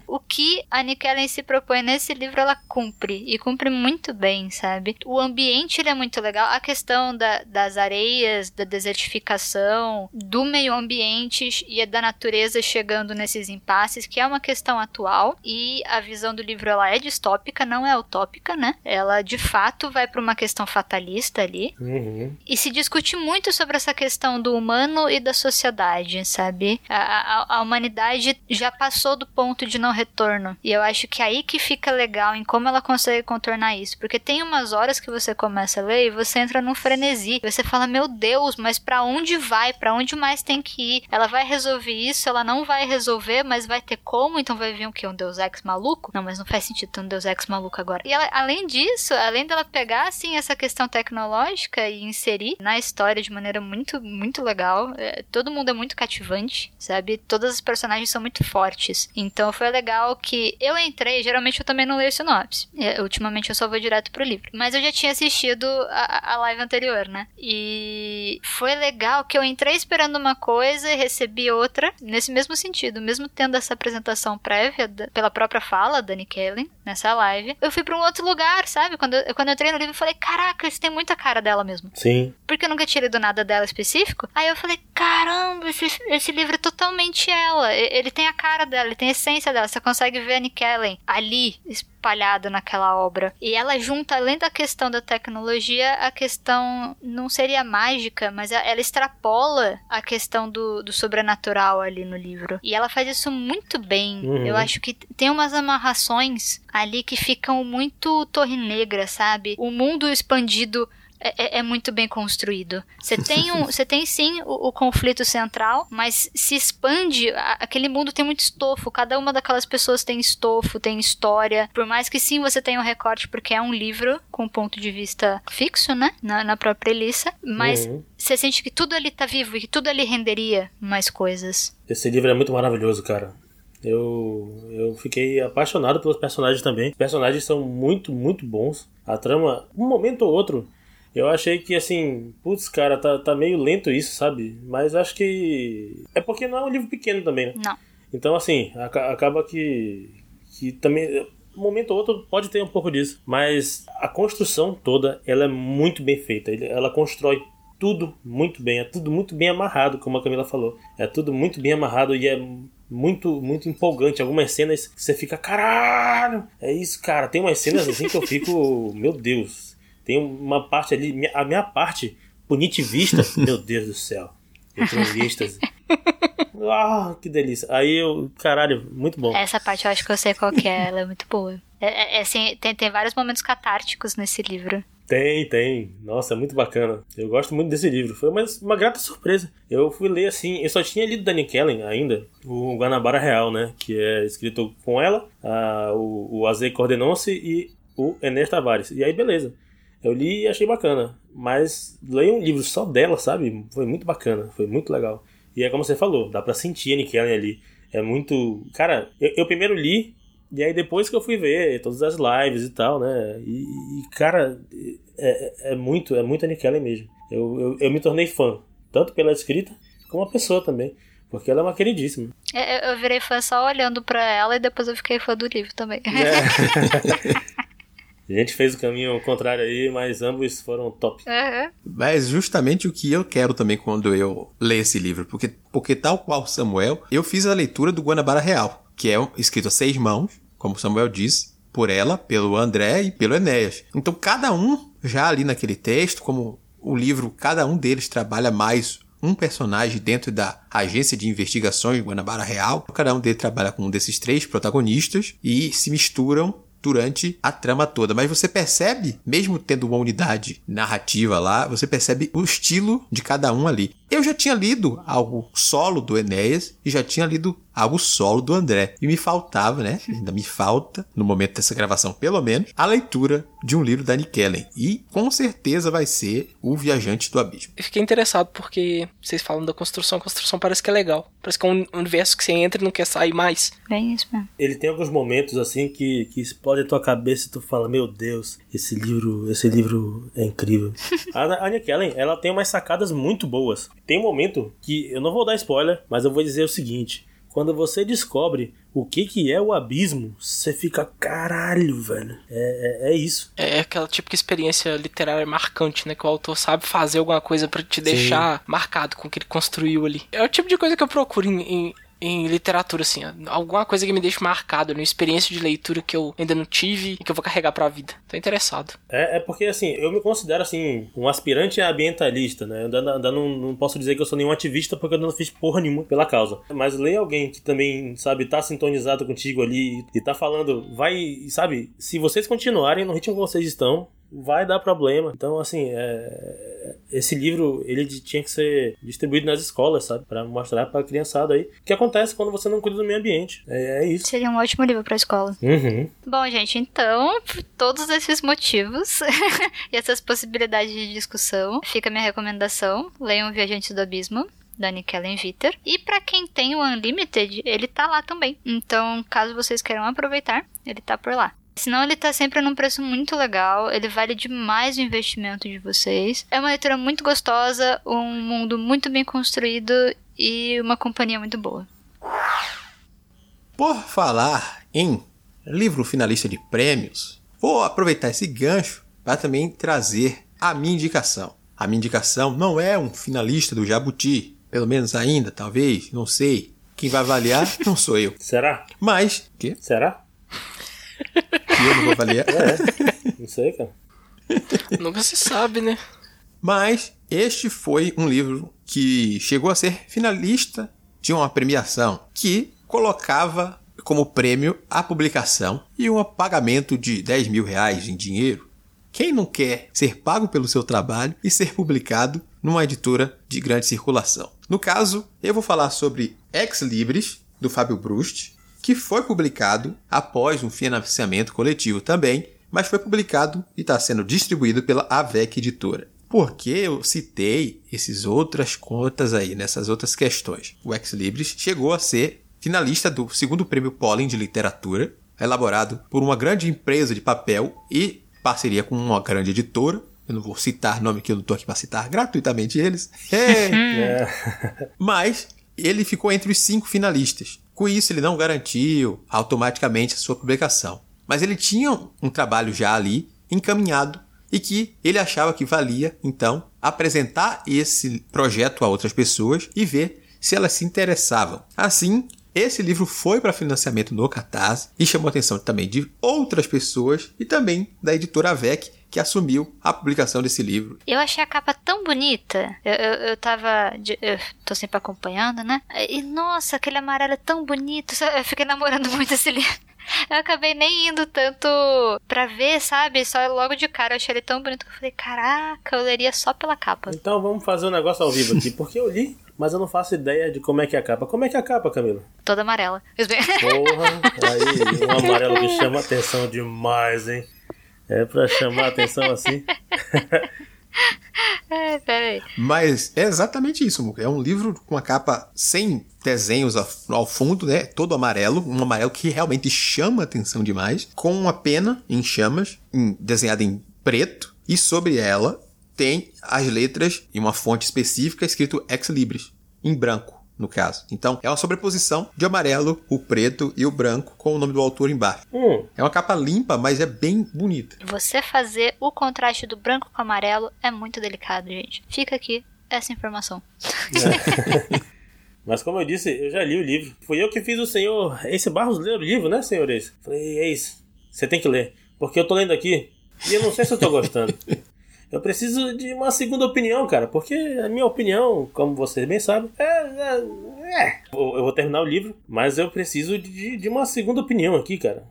O que a Nick Ellen se propõe nesse livro, ela cumpre. E cumpre muito bem, sabe? O ambiente ele é muito legal. A questão da, das areias, da desertificação, do meio ambiente e da natureza chegando nesses impasses, que é uma questão atual e a visão do livro ela é distópica, não é utópica, né? Ela de fato vai para uma questão fatalista ali. Uhum. E se discute muito sobre essa questão do humano e da sociedade, sabe? A, a, a, humanidade já passou do ponto de não retorno. E eu acho que é aí que fica legal em como ela consegue contornar isso. Porque tem umas horas que você começa a ler e você entra num frenesi. Você fala, meu Deus, mas para onde vai? Para onde mais tem que ir? Ela vai resolver isso, ela não vai resolver, mas vai ter como, então vai vir o que? Um Deus Ex maluco? Não, mas não faz sentido ter um Deus Ex maluco agora. E ela, além disso, além dela pegar, assim, essa questão tecnológica e inserir na história de maneira muito, muito legal, é, todo mundo é muito cativante, sabe? Todas as personagens são muito fortes. Então foi legal legal que eu entrei, geralmente eu também não leio sinopse. É, ultimamente eu só vou direto pro livro. Mas eu já tinha assistido a, a live anterior, né? E foi legal que eu entrei esperando uma coisa e recebi outra nesse mesmo sentido. Mesmo tendo essa apresentação prévia da, pela própria fala da Nick Ellen nessa live, eu fui para um outro lugar, sabe? Quando eu, quando eu entrei no livro, eu falei, caraca, isso tem muita cara dela mesmo. Sim. Porque eu nunca tinha lido nada dela específico. Aí eu falei, caramba, esse, esse livro é totalmente ela. Ele tem a cara dela, ele tem a essência dela. Você consegue ver a Ellen ali, espalhada naquela obra. E ela junta, além da questão da tecnologia, a questão não seria mágica, mas ela extrapola a questão do, do sobrenatural ali no livro. E ela faz isso muito bem. Uhum. Eu acho que tem umas amarrações ali que ficam muito torre negra, sabe? O mundo expandido é, é, é, muito bem construído. Você [laughs] tem, um, você tem sim o, o, conflito central, mas se expande. A, aquele mundo tem muito estofo. Cada uma daquelas pessoas tem estofo, tem história. Por mais que sim você tenha um recorte, porque é um livro com ponto de vista fixo, né? Na, na própria Elissa. Mas uhum. você sente que tudo ali tá vivo e que tudo ali renderia mais coisas. Esse livro é muito maravilhoso, cara. Eu, eu fiquei apaixonado pelos personagens também. Os personagens são muito, muito bons. A trama, um momento ou outro, eu achei que, assim, putz, cara, tá, tá meio lento isso, sabe? Mas acho que. É porque não é um livro pequeno também, né? Não. Então, assim, acaba que. que também. Um momento ou outro pode ter um pouco disso. Mas a construção toda, ela é muito bem feita. Ela constrói tudo muito bem. É tudo muito bem amarrado, como a Camila falou. É tudo muito bem amarrado e é muito, muito empolgante. Algumas cenas que você fica, caralho! É isso, cara. Tem umas cenas assim que eu fico, [laughs] meu Deus tem uma parte ali, a minha parte punitivista, [laughs] meu Deus do céu. Eu tenho êxtase. [laughs] Ah, que delícia. Aí eu, caralho, muito bom. Essa parte eu acho que eu sei qual que é, ela é muito boa. É, é, é, assim, tem, tem vários momentos catárticos nesse livro. Tem, tem. Nossa, é muito bacana. Eu gosto muito desse livro. Foi uma, uma grata surpresa. Eu fui ler assim, eu só tinha lido Danny Kellen ainda, o Guanabara Real, né? Que é escrito com ela, a, o, o Azei Cordenonce e o Enes Tavares. E aí, beleza. Eu li e achei bacana. Mas ler um livro só dela, sabe? Foi muito bacana, foi muito legal. E é como você falou, dá pra sentir a Nick Allen ali. É muito. Cara, eu, eu, primeiro li, e aí depois que eu fui ver todas as lives e tal, né? E, e cara, é, é, muito, é muito a Nick Allen mesmo. Eu, eu, eu me tornei fã, tanto pela escrita, como a pessoa também. Porque ela é uma queridíssima. É, eu virei fã só olhando para ela e depois eu fiquei fã do livro também. É. [laughs] A gente fez o caminho contrário aí, mas ambos foram top. Uhum. Mas justamente o que eu quero também quando eu leio esse livro, porque, porque tal qual Samuel, eu fiz a leitura do Guanabara Real, que é escrito a seis mãos, como Samuel disse, por ela, pelo André e pelo Enéas. Então cada um já ali naquele texto, como o livro, cada um deles trabalha mais um personagem dentro da agência de investigações Guanabara Real. Cada um deles trabalha com um desses três protagonistas e se misturam durante a trama toda. Mas você percebe, mesmo tendo uma unidade narrativa lá, você percebe o estilo de cada um ali. Eu já tinha lido algo solo do Enéas e já tinha lido algo solo do André. E me faltava, né? [laughs] Ainda me falta, no momento dessa gravação pelo menos, a leitura de um livro da Nick Ellen. E com certeza vai ser O Viajante do Abismo. Eu fiquei interessado porque vocês falam da construção, a construção parece que é legal. Parece que é um universo que você entra e não quer sair mais. Bem isso mesmo. Ele tem alguns momentos assim que, que explode a tua cabeça e tu fala, meu Deus, esse livro, esse livro é incrível. [laughs] a, a Nick Ellen, ela tem umas sacadas muito boas. Tem um momento que eu não vou dar spoiler, mas eu vou dizer o seguinte: quando você descobre o que que é o abismo, você fica caralho, velho. É, é, é isso. É aquela típica experiência literária marcante, né? Que o autor sabe fazer alguma coisa para te deixar Sim. marcado com o que ele construiu ali. É o tipo de coisa que eu procuro em, em em literatura, assim, alguma coisa que me deixe marcado, uma experiência de leitura que eu ainda não tive e que eu vou carregar pra vida. Tô interessado. É, é porque, assim, eu me considero, assim, um aspirante ambientalista, né? Eu ainda, ainda não, não posso dizer que eu sou nenhum ativista porque eu não fiz porra nenhuma pela causa. Mas ler alguém que também, sabe, tá sintonizado contigo ali e tá falando, vai, sabe, se vocês continuarem no ritmo que vocês estão, vai dar problema. Então, assim, é... esse livro ele tinha que ser distribuído nas escolas, sabe? Para mostrar para a criançada aí o que acontece quando você não cuida do meio ambiente. É, é isso. Seria um ótimo livro para escola. Uhum. Bom, gente, então, por todos esses motivos [laughs] e essas possibilidades de discussão, fica a minha recomendação: leiam Viajantes do Abismo. da Nikellen Viter. E para quem tem o Unlimited, ele tá lá também. Então, caso vocês queiram aproveitar, ele tá por lá. Senão ele tá sempre num preço muito legal, ele vale demais o investimento de vocês. É uma leitura muito gostosa, um mundo muito bem construído e uma companhia muito boa. Por falar em livro finalista de prêmios, vou aproveitar esse gancho para também trazer a minha indicação. A minha indicação não é um finalista do Jabuti, pelo menos ainda, talvez, não sei. Quem vai avaliar não sou eu. Será? Mas. Que? Será? [laughs] Que eu não vou avaliar? [laughs] É, não sei, cara. Nunca se sabe, né? Mas este foi um livro que chegou a ser finalista de uma premiação que colocava como prêmio a publicação e um pagamento de 10 mil reais em dinheiro. Quem não quer ser pago pelo seu trabalho e ser publicado numa editora de grande circulação? No caso, eu vou falar sobre Ex Libris, do Fábio Brust, que foi publicado após um financiamento coletivo também, mas foi publicado e está sendo distribuído pela AVEC Editora. Por que eu citei essas outras contas aí, nessas outras questões? O Ex Libris chegou a ser finalista do segundo prêmio Pollen de Literatura, elaborado por uma grande empresa de papel e parceria com uma grande editora. Eu não vou citar nome que eu não estou aqui para citar gratuitamente eles. [laughs] É. Mas ele ficou entre os cinco finalistas. Com isso, ele não garantiu automaticamente a sua publicação. Mas ele tinha um trabalho já ali encaminhado e que ele achava que valia, então, apresentar esse projeto a outras pessoas e ver se elas se interessavam. Assim, esse livro foi para financiamento no Catarse e chamou a atenção também de outras pessoas e também da editora AVEC, que assumiu a publicação desse livro. Eu achei a capa tão bonita. Eu, eu, eu tava. Eu tô sempre acompanhando, né? E nossa, aquele amarelo é tão bonito. Eu fiquei namorando [laughs] muito esse livro. Eu acabei nem indo tanto pra ver, sabe? Só logo de cara eu achei ele tão bonito que eu falei, caraca, eu leria só pela capa. Então vamos fazer um negócio ao vivo aqui, porque eu li, mas eu não faço ideia de como é que é a capa. Como é que é a capa, Camila? Toda amarela. Porra, [laughs] aí um amarelo que chama atenção demais, hein? É pra chamar atenção assim. [laughs] é, peraí. Mas é exatamente isso, Muca. É um livro com uma capa sem desenhos ao fundo, né? Todo amarelo, um amarelo que realmente chama atenção demais, com uma pena em chamas, em, desenhada em preto, e sobre ela tem as letras em uma fonte específica escrito Ex Libris, em branco no caso. Então, é uma sobreposição de amarelo, o preto e o branco com o nome do autor embaixo. Hum. É uma capa limpa, mas é bem bonita. Você fazer o contraste do branco com o amarelo é muito delicado, gente. Fica aqui essa informação. É. [laughs] mas como eu disse, eu já li o livro. Fui eu que fiz o senhor Ace Barros ler o livro, né, senhor? Falei, Ace, você tem que ler. Porque eu tô lendo aqui e eu não sei se eu tô gostando. [laughs] Eu preciso de uma segunda opinião, cara, porque a minha opinião, como vocês bem sabem, é. é, é. Eu vou terminar o livro, mas eu preciso de, de uma segunda opinião aqui, cara.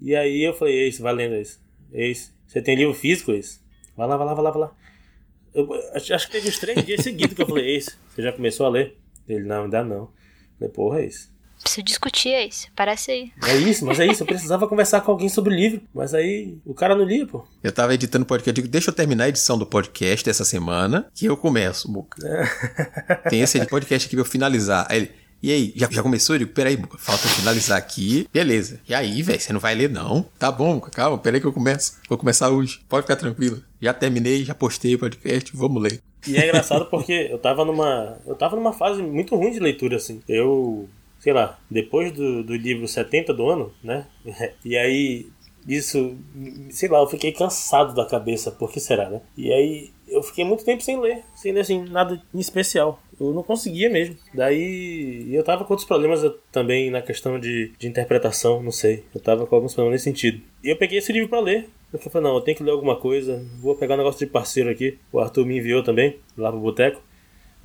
E aí eu falei, Eis, valendo isso. Eis, você tem livro físico, Eis? Vai lá, vai lá, vai lá, vai lá. Eu, acho que teve uns três dias seguidos que eu falei, Eis, você já começou a ler? Ele, não, ainda não. Eu falei, porra, Eis. Preciso discutir é isso, parece aí. É isso, mas é isso. Eu precisava [laughs] conversar com alguém sobre o livro, mas aí o cara não lia, pô. Eu tava editando o podcast, eu digo, deixa eu terminar a edição do podcast dessa semana, que eu começo, Muca. É. [laughs] Tem esse podcast aqui pra eu finalizar. Aí ele, e aí, já, já começou? Eu digo, peraí, falta finalizar aqui. Beleza. E aí, velho, você não vai ler, não? Tá bom, calma, peraí que eu começo. Vou começar hoje. Pode ficar tranquilo. Já terminei, já postei o podcast, vamos ler. E é engraçado porque eu tava numa. Eu tava numa fase muito ruim de leitura, assim. Eu sei lá, depois do, do livro 70 do ano, né? [laughs] E aí, isso, sei lá, eu fiquei cansado da cabeça, por que será, né? E aí, eu fiquei muito tempo sem ler, sem ler, assim, nada em especial. Eu não conseguia mesmo. Daí, eu tava com outros problemas também na questão de, de interpretação, não sei. Eu tava com alguns problemas nesse sentido. E eu peguei esse livro para ler. Eu falei, não, eu tenho que ler alguma coisa. Vou pegar um negócio de parceiro aqui. O Arthur me enviou também, lá pro boteco.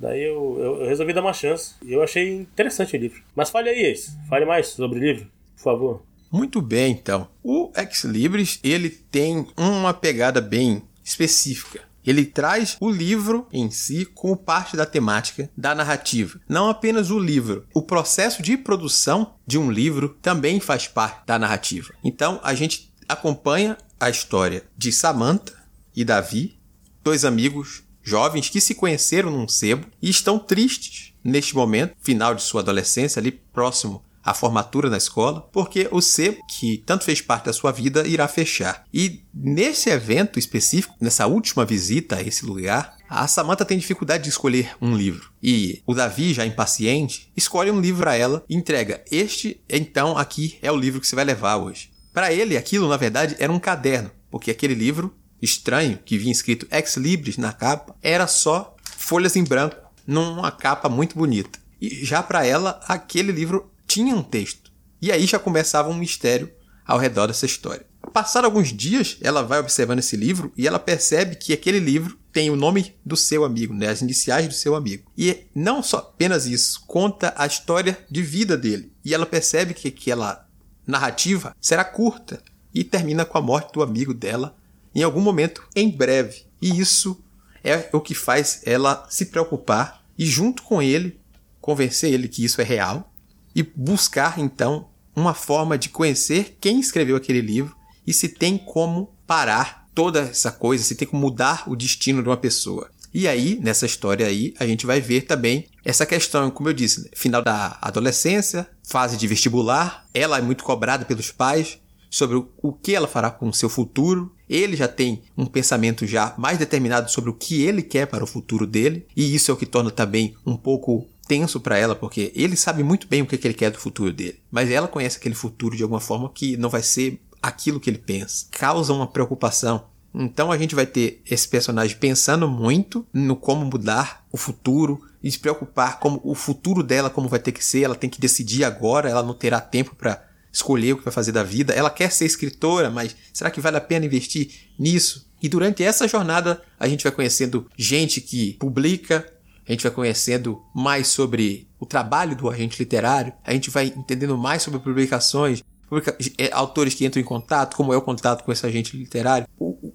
Daí eu, eu, eu, resolvi dar uma chance. E eu achei interessante o livro. Mas fale aí, Ace. Fale mais sobre o livro, por favor. Muito bem, então. O Ex Libris, ele tem uma pegada bem específica. Ele traz o livro em si como parte da temática da narrativa. Não apenas o livro, o processo de produção de um livro também faz parte da narrativa. Então a gente acompanha a história de Samantha e Davi, dois amigos jovens que se conheceram num sebo e estão tristes neste momento, final de sua adolescência, ali próximo à formatura na escola, porque o C, que tanto fez parte da sua vida, irá fechar. E nesse evento específico, nessa última visita a esse lugar, a Samantha tem dificuldade de escolher um livro. E o Davi, já impaciente, escolhe um livro a ela e entrega. Este, então, aqui é o livro que você vai levar hoje. Para ele, aquilo, na verdade, era um caderno, porque aquele livro estranho, que vinha escrito Ex Libris na capa, era só folhas em branco, numa capa muito bonita. E já para ela, aquele livro tinha um texto. E aí já começava um mistério ao redor dessa história. Passado alguns dias, ela vai observando esse livro e ela percebe que aquele livro tem o nome do seu amigo, né, as iniciais do seu amigo. E não só apenas isso, conta a história de vida dele. E ela percebe que aquela narrativa será curta e termina com a morte do amigo dela em algum momento em breve. E isso é o que faz ela se preocupar e junto com ele convencer ele que isso é real e buscar então uma forma de conhecer quem escreveu aquele livro e se tem como parar toda essa coisa, se tem como mudar o destino de uma pessoa. E aí, nessa história aí, a gente vai ver também essa questão, como eu disse, né? final da adolescência, fase de vestibular, ela é muito cobrada pelos pais sobre o que ela fará com o seu futuro. Ele já tem um pensamento já mais determinado sobre o que ele quer para o futuro dele, e isso é o que torna também um pouco tenso para ela, porque ele sabe muito bem o que, ele quer do futuro dele. Mas ela conhece aquele futuro de alguma forma que não vai ser aquilo que ele pensa. Causa uma preocupação. Então a gente vai ter esse personagem pensando muito no como mudar o futuro e se preocupar como o futuro dela como vai ter que ser, ela tem que decidir agora, ela não terá tempo para escolher o que vai fazer da vida. Ela quer ser escritora, mas será que vale a pena investir nisso? E durante essa jornada a gente vai conhecendo gente que publica, a gente vai conhecendo mais sobre o trabalho do agente literário, a gente vai entendendo mais sobre publicações, publica é, autores que entram em contato, como é o contato com esse agente literário,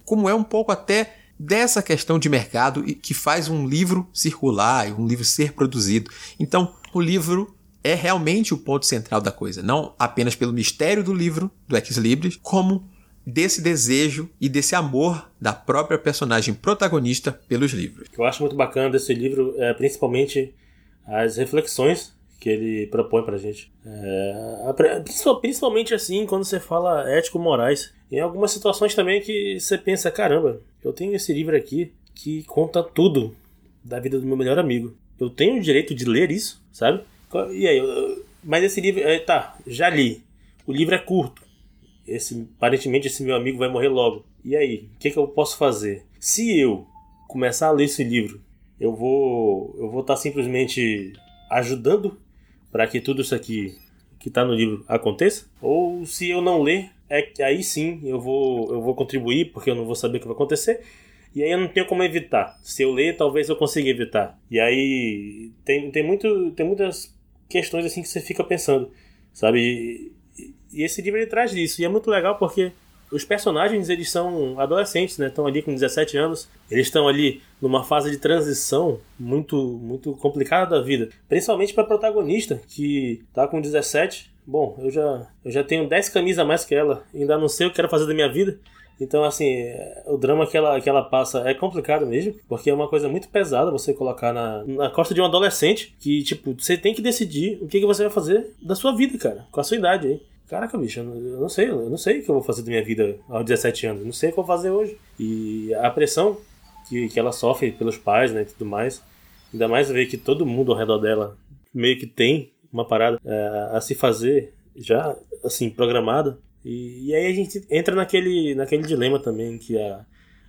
como é um pouco até dessa questão de mercado que faz um livro circular, um livro ser produzido. Então, o livro é realmente o ponto central da coisa, não apenas pelo mistério do livro, do Ex Libris, como desse desejo e desse amor da própria personagem protagonista pelos livros. Eu acho muito bacana desse livro é principalmente as reflexões que ele propõe pra gente. É, principalmente assim, quando você fala ético-morais. Em algumas situações também que você pensa, caramba, eu tenho esse livro aqui que conta tudo da vida do meu melhor amigo. Eu tenho o direito de ler isso, sabe? E aí, mas esse livro, é, tá, já li. O livro é curto esse, aparentemente esse meu amigo vai morrer logo. E aí, o que, que eu posso fazer? Se eu começar a ler esse livro, eu vou eu vou estar tá simplesmente ajudando para que tudo isso aqui que está no livro aconteça? Ou se eu não ler, é aí sim eu vou eu vou contribuir porque eu não vou saber o que vai acontecer. E aí eu não tenho como evitar. Se eu ler, talvez eu consiga evitar. E aí tem, tem, muito, tem muitas questões assim que você fica pensando, sabe? E esse livro ele traz isso. E é muito legal porque os personagens eles são adolescentes, né? Estão ali com 17 anos. Eles estão ali numa fase de transição muito muito complicada da vida, principalmente para a protagonista que tá com 17. Bom, eu já eu já tenho 10 camisas a mais que ela, ainda não sei o que quero fazer da minha vida. Então, assim, o drama que ela, que ela passa é complicado mesmo, porque é uma coisa muito pesada você colocar na, na costa de um adolescente que, tipo, você tem que decidir o que, que você vai fazer da sua vida, cara, com a sua idade aí. Caraca, bicho, eu não sei, eu não sei o que eu vou fazer da minha vida aos 17 anos, não sei o que eu vou fazer hoje. E a pressão que, que ela sofre pelos pais, né, e tudo mais, ainda mais ver que todo mundo ao redor dela meio que tem uma parada é, a se fazer já, assim, programada. E, e, aí a gente entra naquele, naquele dilema também que a,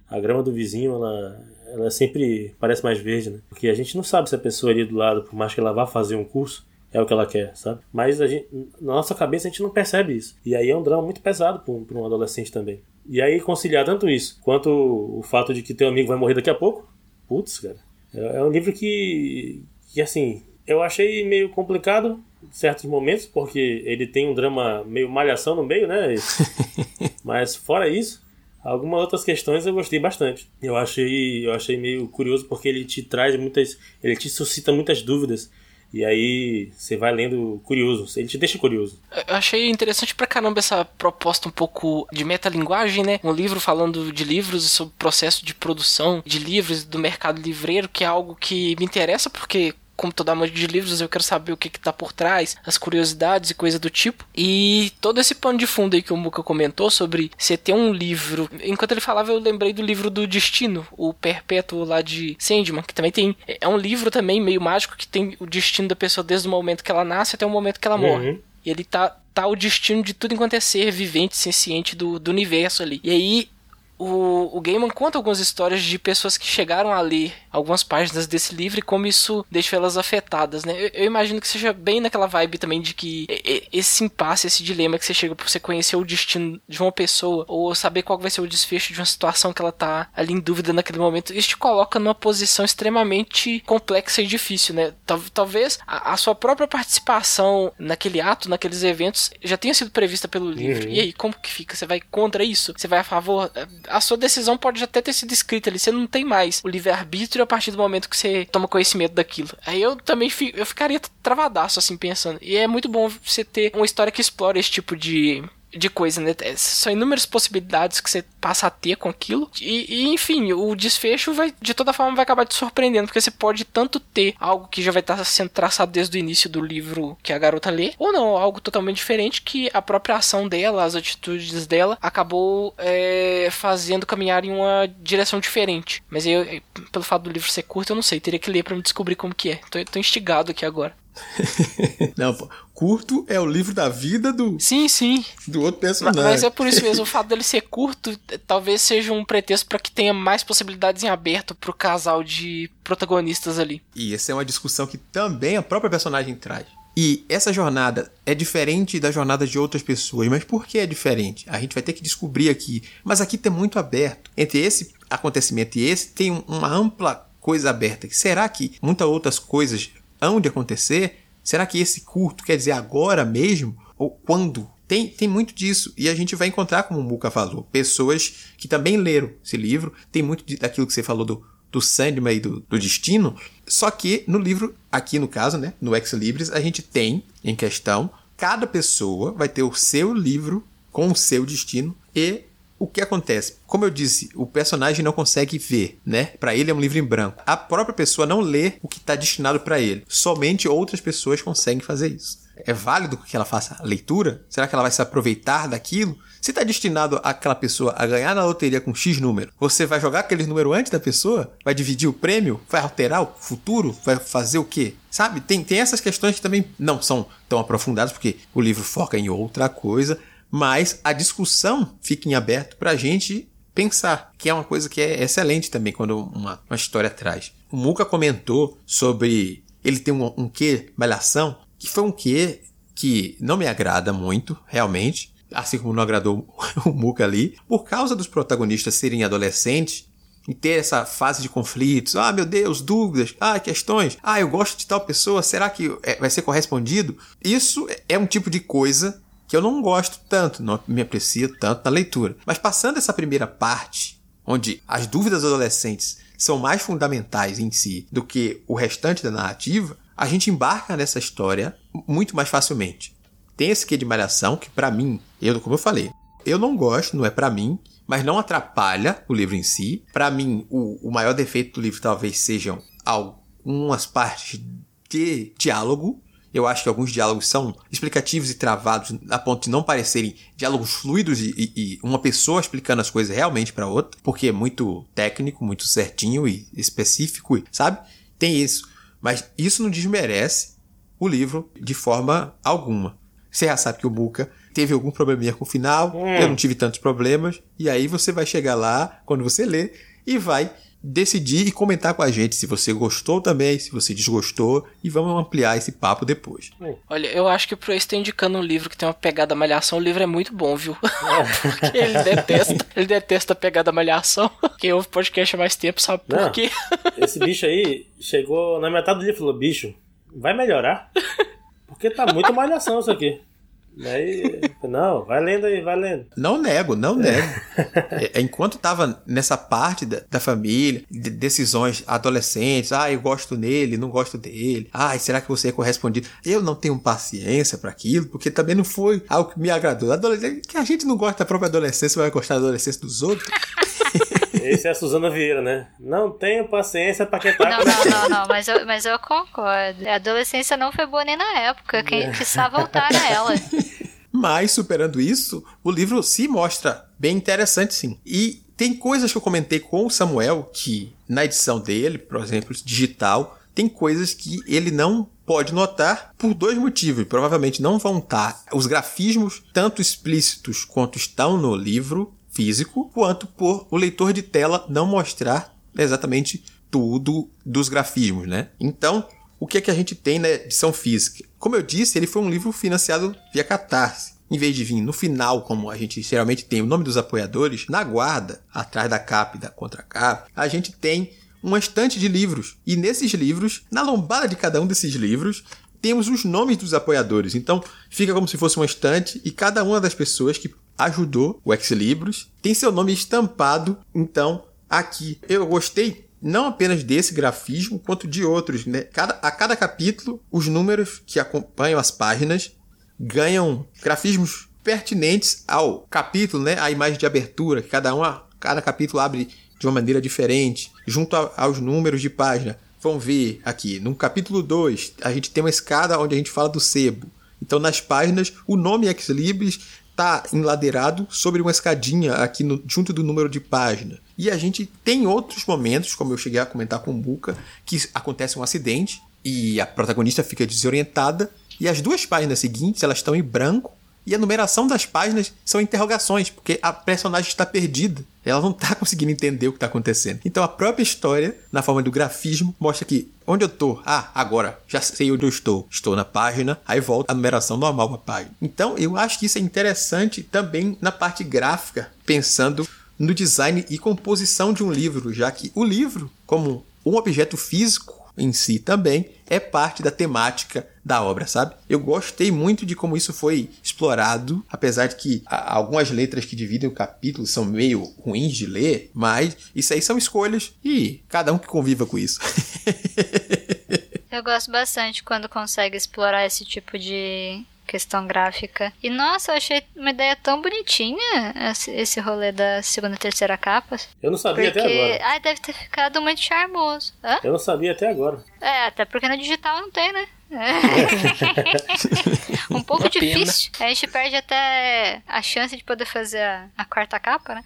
a grama do vizinho, ela, ela sempre parece mais verde, né? Porque a gente não sabe se a pessoa ali do lado, por mais que ela vá fazer um curso, é o que ela quer, sabe? Mas a gente, na nossa cabeça a gente não percebe isso. E aí é um drama muito pesado para um adolescente também. E aí conciliar tanto isso quanto o fato de que teu amigo vai morrer daqui a pouco, putz, cara. É, é um livro que, que, assim, eu achei meio complicado certos momentos, porque ele tem um drama meio malhação no meio, né? [laughs] Mas fora isso, algumas outras questões eu gostei bastante. Eu achei, eu achei meio curioso porque ele te traz muitas, ele te suscita muitas dúvidas e aí você vai lendo curioso, ele te deixa curioso. Eu achei interessante pra caramba essa proposta um pouco de metalinguagem, né? Um livro falando de livros e sobre o processo de produção de livros do mercado livreiro, que é algo que me interessa porque como todo amante de livros, eu quero saber o que, que tá por trás, as curiosidades e coisa do tipo. E todo esse pano de fundo aí que o Muka comentou sobre você ter um livro. Enquanto ele falava, eu lembrei do livro do Destino, o Perpétuo lá de Sandman, que também tem. É um livro também meio mágico que tem o destino da pessoa desde o momento que ela nasce até o momento que ela morre. Uhum. E ele tá, tá o destino de tudo enquanto é ser vivente, senciente do, do universo ali. E aí o, o Gaiman conta algumas histórias de pessoas que chegaram a ler algumas páginas desse livro e como isso deixou elas afetadas, né? Eu, eu, imagino que seja bem naquela vibe também de que esse impasse, esse dilema que você chega por você conhecer o destino de uma pessoa ou saber qual vai ser o desfecho de uma situação que ela tá ali em dúvida naquele momento, isso te coloca numa posição extremamente complexa e difícil, né? Talvez a, a sua própria participação naquele ato, naqueles eventos, já tenha sido prevista pelo livro. Uhum. E aí, como que fica? Você vai contra isso? Você vai a favor? A sua decisão pode até ter sido escrita ali, você não tem mais o livre-arbítrio a partir do momento que você toma conhecimento daquilo. Aí eu também eu ficaria travadaço assim pensando. E é muito bom você ter uma história que explora esse tipo de de coisa, né? É, são inúmeras possibilidades que você passa a ter com aquilo. E, e, enfim, o desfecho vai, de toda forma, vai acabar te surpreendendo, porque você pode tanto ter algo que já vai estar sendo traçado desde o início do livro que a garota lê, ou não, algo totalmente diferente que a própria ação dela, as atitudes dela, acabou é, fazendo caminhar em uma direção diferente. Mas eu, pelo fato do livro ser curto, eu não sei, teria que ler para me descobrir como que é. Tô, tô instigado aqui agora. [laughs] não, pô. Curto é o livro da vida do. Sim, sim. Do outro personagem. Mas é por isso mesmo, o fato dele ser curto talvez seja um pretexto para que tenha mais possibilidades em aberto pro casal de protagonistas ali. E essa é uma discussão que também a própria personagem traz. E essa jornada é diferente da jornada de outras pessoas. Mas por que é diferente? A gente vai ter que descobrir aqui. Mas aqui tem muito aberto. Entre esse acontecimento e esse, tem uma ampla coisa aberta. Será que muitas outras coisas hão de acontecer? Será que esse curto quer dizer agora mesmo? Ou quando? Tem, tem muito disso. E a gente vai encontrar, como o Muka falou, pessoas que também leram esse livro. Tem muito daquilo que você falou do, do Sandman e do, do Destino. Só que no livro, aqui no caso, né, no Ex Libris, a gente tem em questão, cada pessoa vai ter o seu livro com o seu destino e o que acontece? Como eu disse, o personagem não consegue ver, né? Para ele é um livro em branco. A própria pessoa não lê o que está destinado para ele. Somente outras pessoas conseguem fazer isso. É válido que ela faça a leitura? Será que ela vai se aproveitar daquilo? Se está destinado aquela pessoa a ganhar na loteria com X número, você vai jogar aquele número antes da pessoa? Vai dividir o prêmio? Vai alterar o futuro? Vai fazer o quê? Sabe? Tem, tem essas questões que também não são tão aprofundadas, porque o livro foca em outra coisa, mas a discussão fica em aberto para a gente pensar, que é uma coisa que é excelente também quando uma, uma história traz. O Muka comentou sobre ele ter um, um quê, malhação, que foi um quê que não me agrada muito, realmente, assim como não agradou [laughs] o Muka ali, por causa dos protagonistas serem adolescentes e ter essa fase de conflitos. Ah, meu Deus, dúvidas, ah, questões. Ah, eu gosto de tal pessoa, será que é, vai ser correspondido? Isso é um tipo de coisa que eu não gosto tanto, não me aprecio tanto na leitura. Mas passando essa primeira parte, onde as dúvidas adolescentes são mais fundamentais em si do que o restante da narrativa, a gente embarca nessa história muito mais facilmente. Tem esse quê de malhação que para mim, eu como eu falei, eu não gosto, não é para mim, mas não atrapalha o livro em si. Para mim, o, o maior defeito do livro talvez sejam algumas partes de diálogo eu acho que alguns diálogos são explicativos e travados a ponto de não parecerem diálogos fluidos e, e, e uma pessoa explicando as coisas realmente para outra, porque é muito técnico, muito certinho e específico, sabe? Tem isso. Mas isso não desmerece o livro de forma alguma. Você já sabe que o Muka teve algum probleminha com o final, hum. eu não tive tantos problemas, e aí você vai chegar lá, quando você lê, e vai decidir e comentar com a gente se você gostou também, se você desgostou, e vamos ampliar esse papo depois. Olha, eu acho que pro estar indicando um livro que tem uma pegada malhação, o livro é muito bom, viu? [laughs] Porque ele detesta, ele detesta a pegada malhação. Quem ouve podcast há mais tempo sabe por quê. Esse bicho aí chegou na metade do livro e falou: bicho, vai melhorar? Porque tá muito malhação isso aqui. Aí, não, vai lendo aí, vai lendo. Não nego, não nego. É, é, enquanto tava nessa parte da, da família, de decisões adolescentes, ah, eu gosto nele, não gosto dele, ah, será que você é correspondido? Eu não tenho paciência para aquilo, porque também não foi algo que me agradou. Que a gente não gosta da própria adolescência, vai gostar da adolescência dos outros. Esse é a Suzana Vieira, né? Não tenho paciência pra que tá. Não, não, não, não, mas eu, mas eu concordo. A adolescência não foi boa nem na época. Quem é. precisava voltar a ela. [laughs] Mas, superando isso, o livro se mostra bem interessante, sim. E tem coisas que eu comentei com o Samuel, que na edição dele, por exemplo, digital, tem coisas que ele não pode notar por dois motivos. Provavelmente não vão estar os grafismos tanto explícitos quanto estão no livro físico, quanto por o leitor de tela não mostrar exatamente tudo dos grafismos, né? Então, o que é que a gente tem na edição física? Como eu disse, ele foi um livro financiado via Catarse. Em vez de vir no final, como a gente geralmente tem o nome dos apoiadores, na guarda, atrás da capa e da contracapa, a gente tem uma estante de livros. E nesses livros, na lombada de cada um desses livros, temos os nomes dos apoiadores. Então, fica como se fosse uma estante e cada uma das pessoas que ajudou o Ex Libros tem seu nome estampado. Então, aqui eu gostei não apenas desse grafismo, quanto de outros. Né? Cada, a cada capítulo, os números que acompanham as páginas ganham grafismos pertinentes ao capítulo, né? a imagem de abertura, que cada, uma, cada capítulo abre de uma maneira diferente, junto a, aos números de página. Vamos ver aqui, no capítulo 2, a gente tem uma escada onde a gente fala do sebo. Então, nas páginas, o nome Ex Libris está enladeirado sobre uma escadinha aqui no, junto do número de página. E a gente tem outros momentos, como eu cheguei a comentar com o Buca, que acontece um acidente e a protagonista fica desorientada e as duas páginas seguintes elas estão em branco e a numeração das páginas são interrogações, porque a personagem está perdida. Ela não está [laughs] conseguindo entender o que está acontecendo. Então a própria história, na forma do grafismo, mostra que onde eu estou? Ah, agora já sei onde eu estou. Estou na página, aí volta a numeração normal para a página. Então eu acho que isso é interessante também na parte gráfica, pensando no design e composição de um livro, já que o livro, como um objeto físico, em si também é parte da temática da obra, sabe? Eu gostei muito de como isso foi explorado, apesar de que algumas letras que dividem o capítulo são meio ruins de ler, mas isso aí são escolhas e cada um que conviva com isso. [laughs] Eu gosto bastante quando consegue explorar esse tipo de questão gráfica. E nossa, eu achei uma ideia tão bonitinha esse rolê da segunda e terceira capa. Eu não sabia porque... até agora. Ah, deve ter ficado muito charmoso. Hã? Eu não sabia até agora. É, até porque no digital não tem, né? É. [laughs] um pouco difícil. A gente perde até a chance de poder fazer a, a quarta capa, né?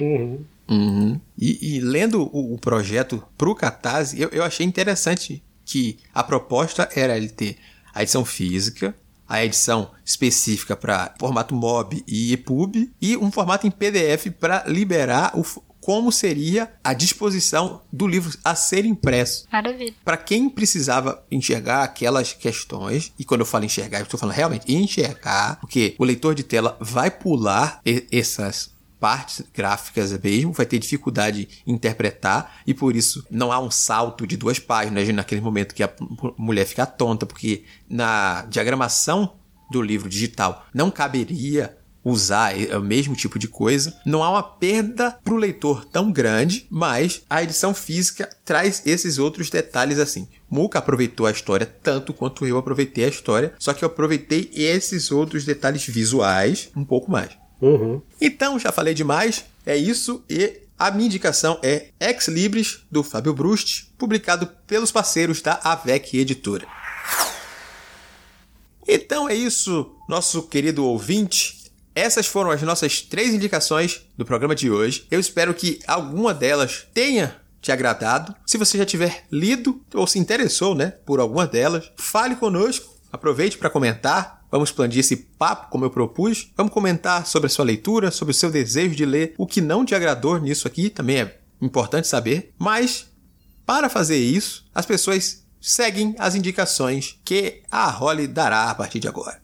uhum. Uhum. E, e, lendo o, o projeto pro Catarse, eu, eu achei interessante que a proposta era ele ter a edição física, a edição específica para formato MOB e EPUB e um formato em PDF para liberar o, como seria a disposição do livro a ser impresso. Maravilha. Para quem precisava enxergar aquelas questões, e quando eu falo enxergar, eu estou falando realmente enxergar, porque o leitor de tela vai pular essas partes gráficas mesmo, vai ter dificuldade em interpretar e por isso não há um salto de duas páginas naquele momento que a mulher fica tonta, porque na diagramação do livro digital não caberia usar o mesmo tipo de coisa. Não há uma perda para o leitor tão grande, mas a edição física traz esses outros detalhes assim. Muka aproveitou a história tanto quanto eu aproveitei a história, só que eu aproveitei esses outros detalhes visuais um pouco mais. Uhum. Então, já falei demais. É isso e a minha indicação é Ex Libris, do Fábio Brust, publicado pelos parceiros da AVEC Editora. Então é isso, nosso querido ouvinte. Essas foram as nossas três indicações do programa de hoje. Eu espero que alguma delas tenha te agradado. Se você já tiver lido ou se interessou, né, por alguma delas, fale conosco. Aproveite para comentar, Vamos expandir esse papo, como eu propus. Vamos comentar sobre a sua leitura, sobre o seu desejo de ler. O que não te agradou nisso aqui também é importante saber. Mas, para fazer isso, as pessoas seguem as indicações que a Holly dará a partir de agora.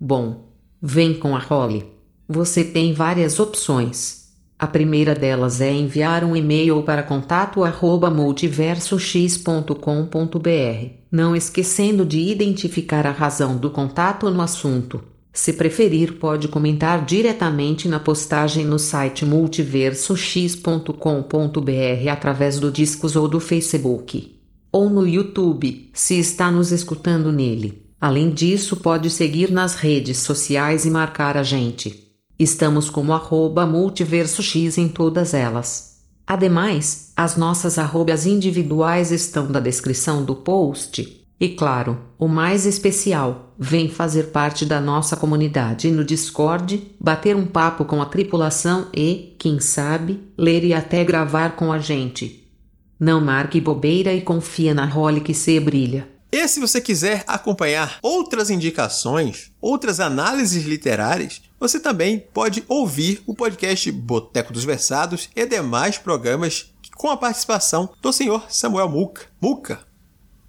Bom, vem com a Holly. Você tem várias opções. A primeira delas é enviar um e-mail para contato@multiversox.com.br, não esquecendo de identificar a razão do contato no assunto. Se preferir, pode comentar diretamente na postagem no site multiversox.com.br através do Discos ou do Facebook, ou no YouTube, se está nos escutando nele. Além disso, pode seguir nas redes sociais e marcar a gente. Estamos como arroba multiversox em todas elas. Ademais, as nossas arrobas individuais estão na descrição do post. E claro, o mais especial, vem fazer parte da nossa comunidade no Discord, bater um papo com a tripulação e, quem sabe, ler e até gravar com a gente. Não marque bobeira e confia na role que se brilha. E se você quiser acompanhar outras indicações, outras análises literárias, você também pode ouvir o podcast Boteco dos Versados e demais programas com a participação do senhor Samuel Muca. Muca,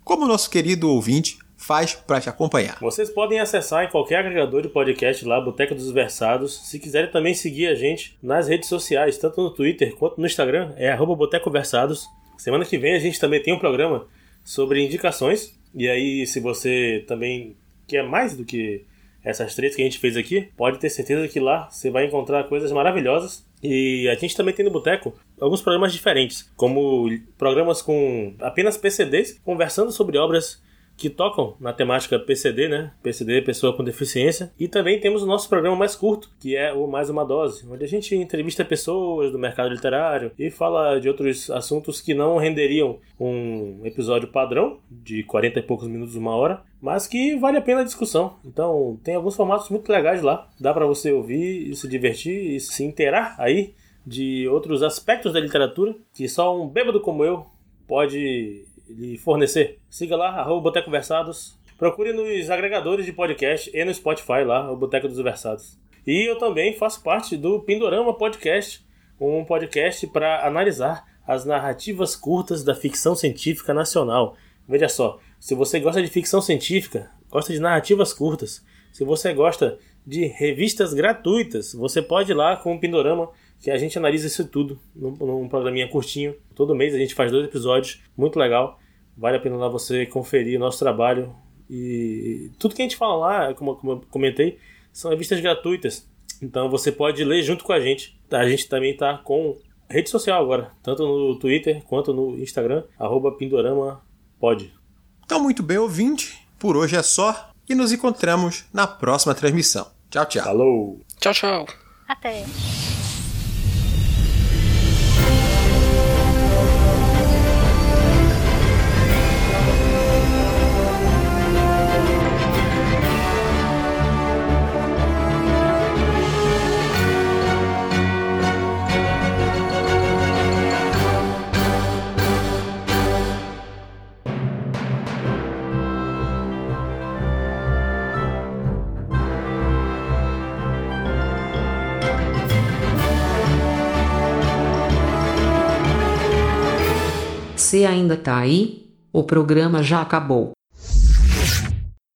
como nosso querido ouvinte faz para te acompanhar? Vocês podem acessar em qualquer agregador de podcast lá, Boteca dos Versados. Se quiserem também seguir a gente nas redes sociais, tanto no Twitter quanto no Instagram, é arroba Boteco Versados. Semana que vem a gente também tem um programa sobre indicações e aí, se você também quer mais do que essas três que a gente fez aqui, pode ter certeza que lá você vai encontrar coisas maravilhosas. E a gente também tem no Boteco alguns programas diferentes, como programas com apenas PCDs conversando sobre obras que tocam na temática PCD, né? PCD, pessoa com deficiência. E também temos o nosso programa mais curto, que é o Mais Uma Dose, onde a gente entrevista pessoas do mercado literário e fala de outros assuntos que não renderiam um episódio padrão de 40 e poucos minutos, uma hora, mas que vale a pena a discussão. Então, tem alguns formatos muito legais lá. Dá para você ouvir e se divertir e se inteirar aí de outros aspectos da literatura que só um bêbado como eu pode lhe fornecer. Siga lá, arroba Boteco Versados. Procure nos agregadores de podcast e no Spotify lá, o Boteco dos Versados. E eu também faço parte do Pindorama Podcast, um podcast para analisar as narrativas curtas da ficção científica nacional. Veja só, se você gosta de ficção científica, gosta de narrativas curtas, se você gosta de revistas gratuitas, você pode ir lá com o Pindorama que a gente analisa isso tudo num, num programinha curtinho. Todo mês a gente faz dois episódios, muito legal. Vale a pena lá você conferir o nosso trabalho. E tudo que a gente fala lá, como, como eu comentei, são revistas gratuitas. Então você pode ler junto com a gente. A gente também está com rede social agora, tanto no Twitter quanto no Instagram, arroba Pindorama pode. Então, muito bem, ouvinte. Por hoje é só e nos encontramos na próxima transmissão. Tchau, tchau. Falou. Tchau, tchau. Até. Você ainda tá aí? O programa já acabou.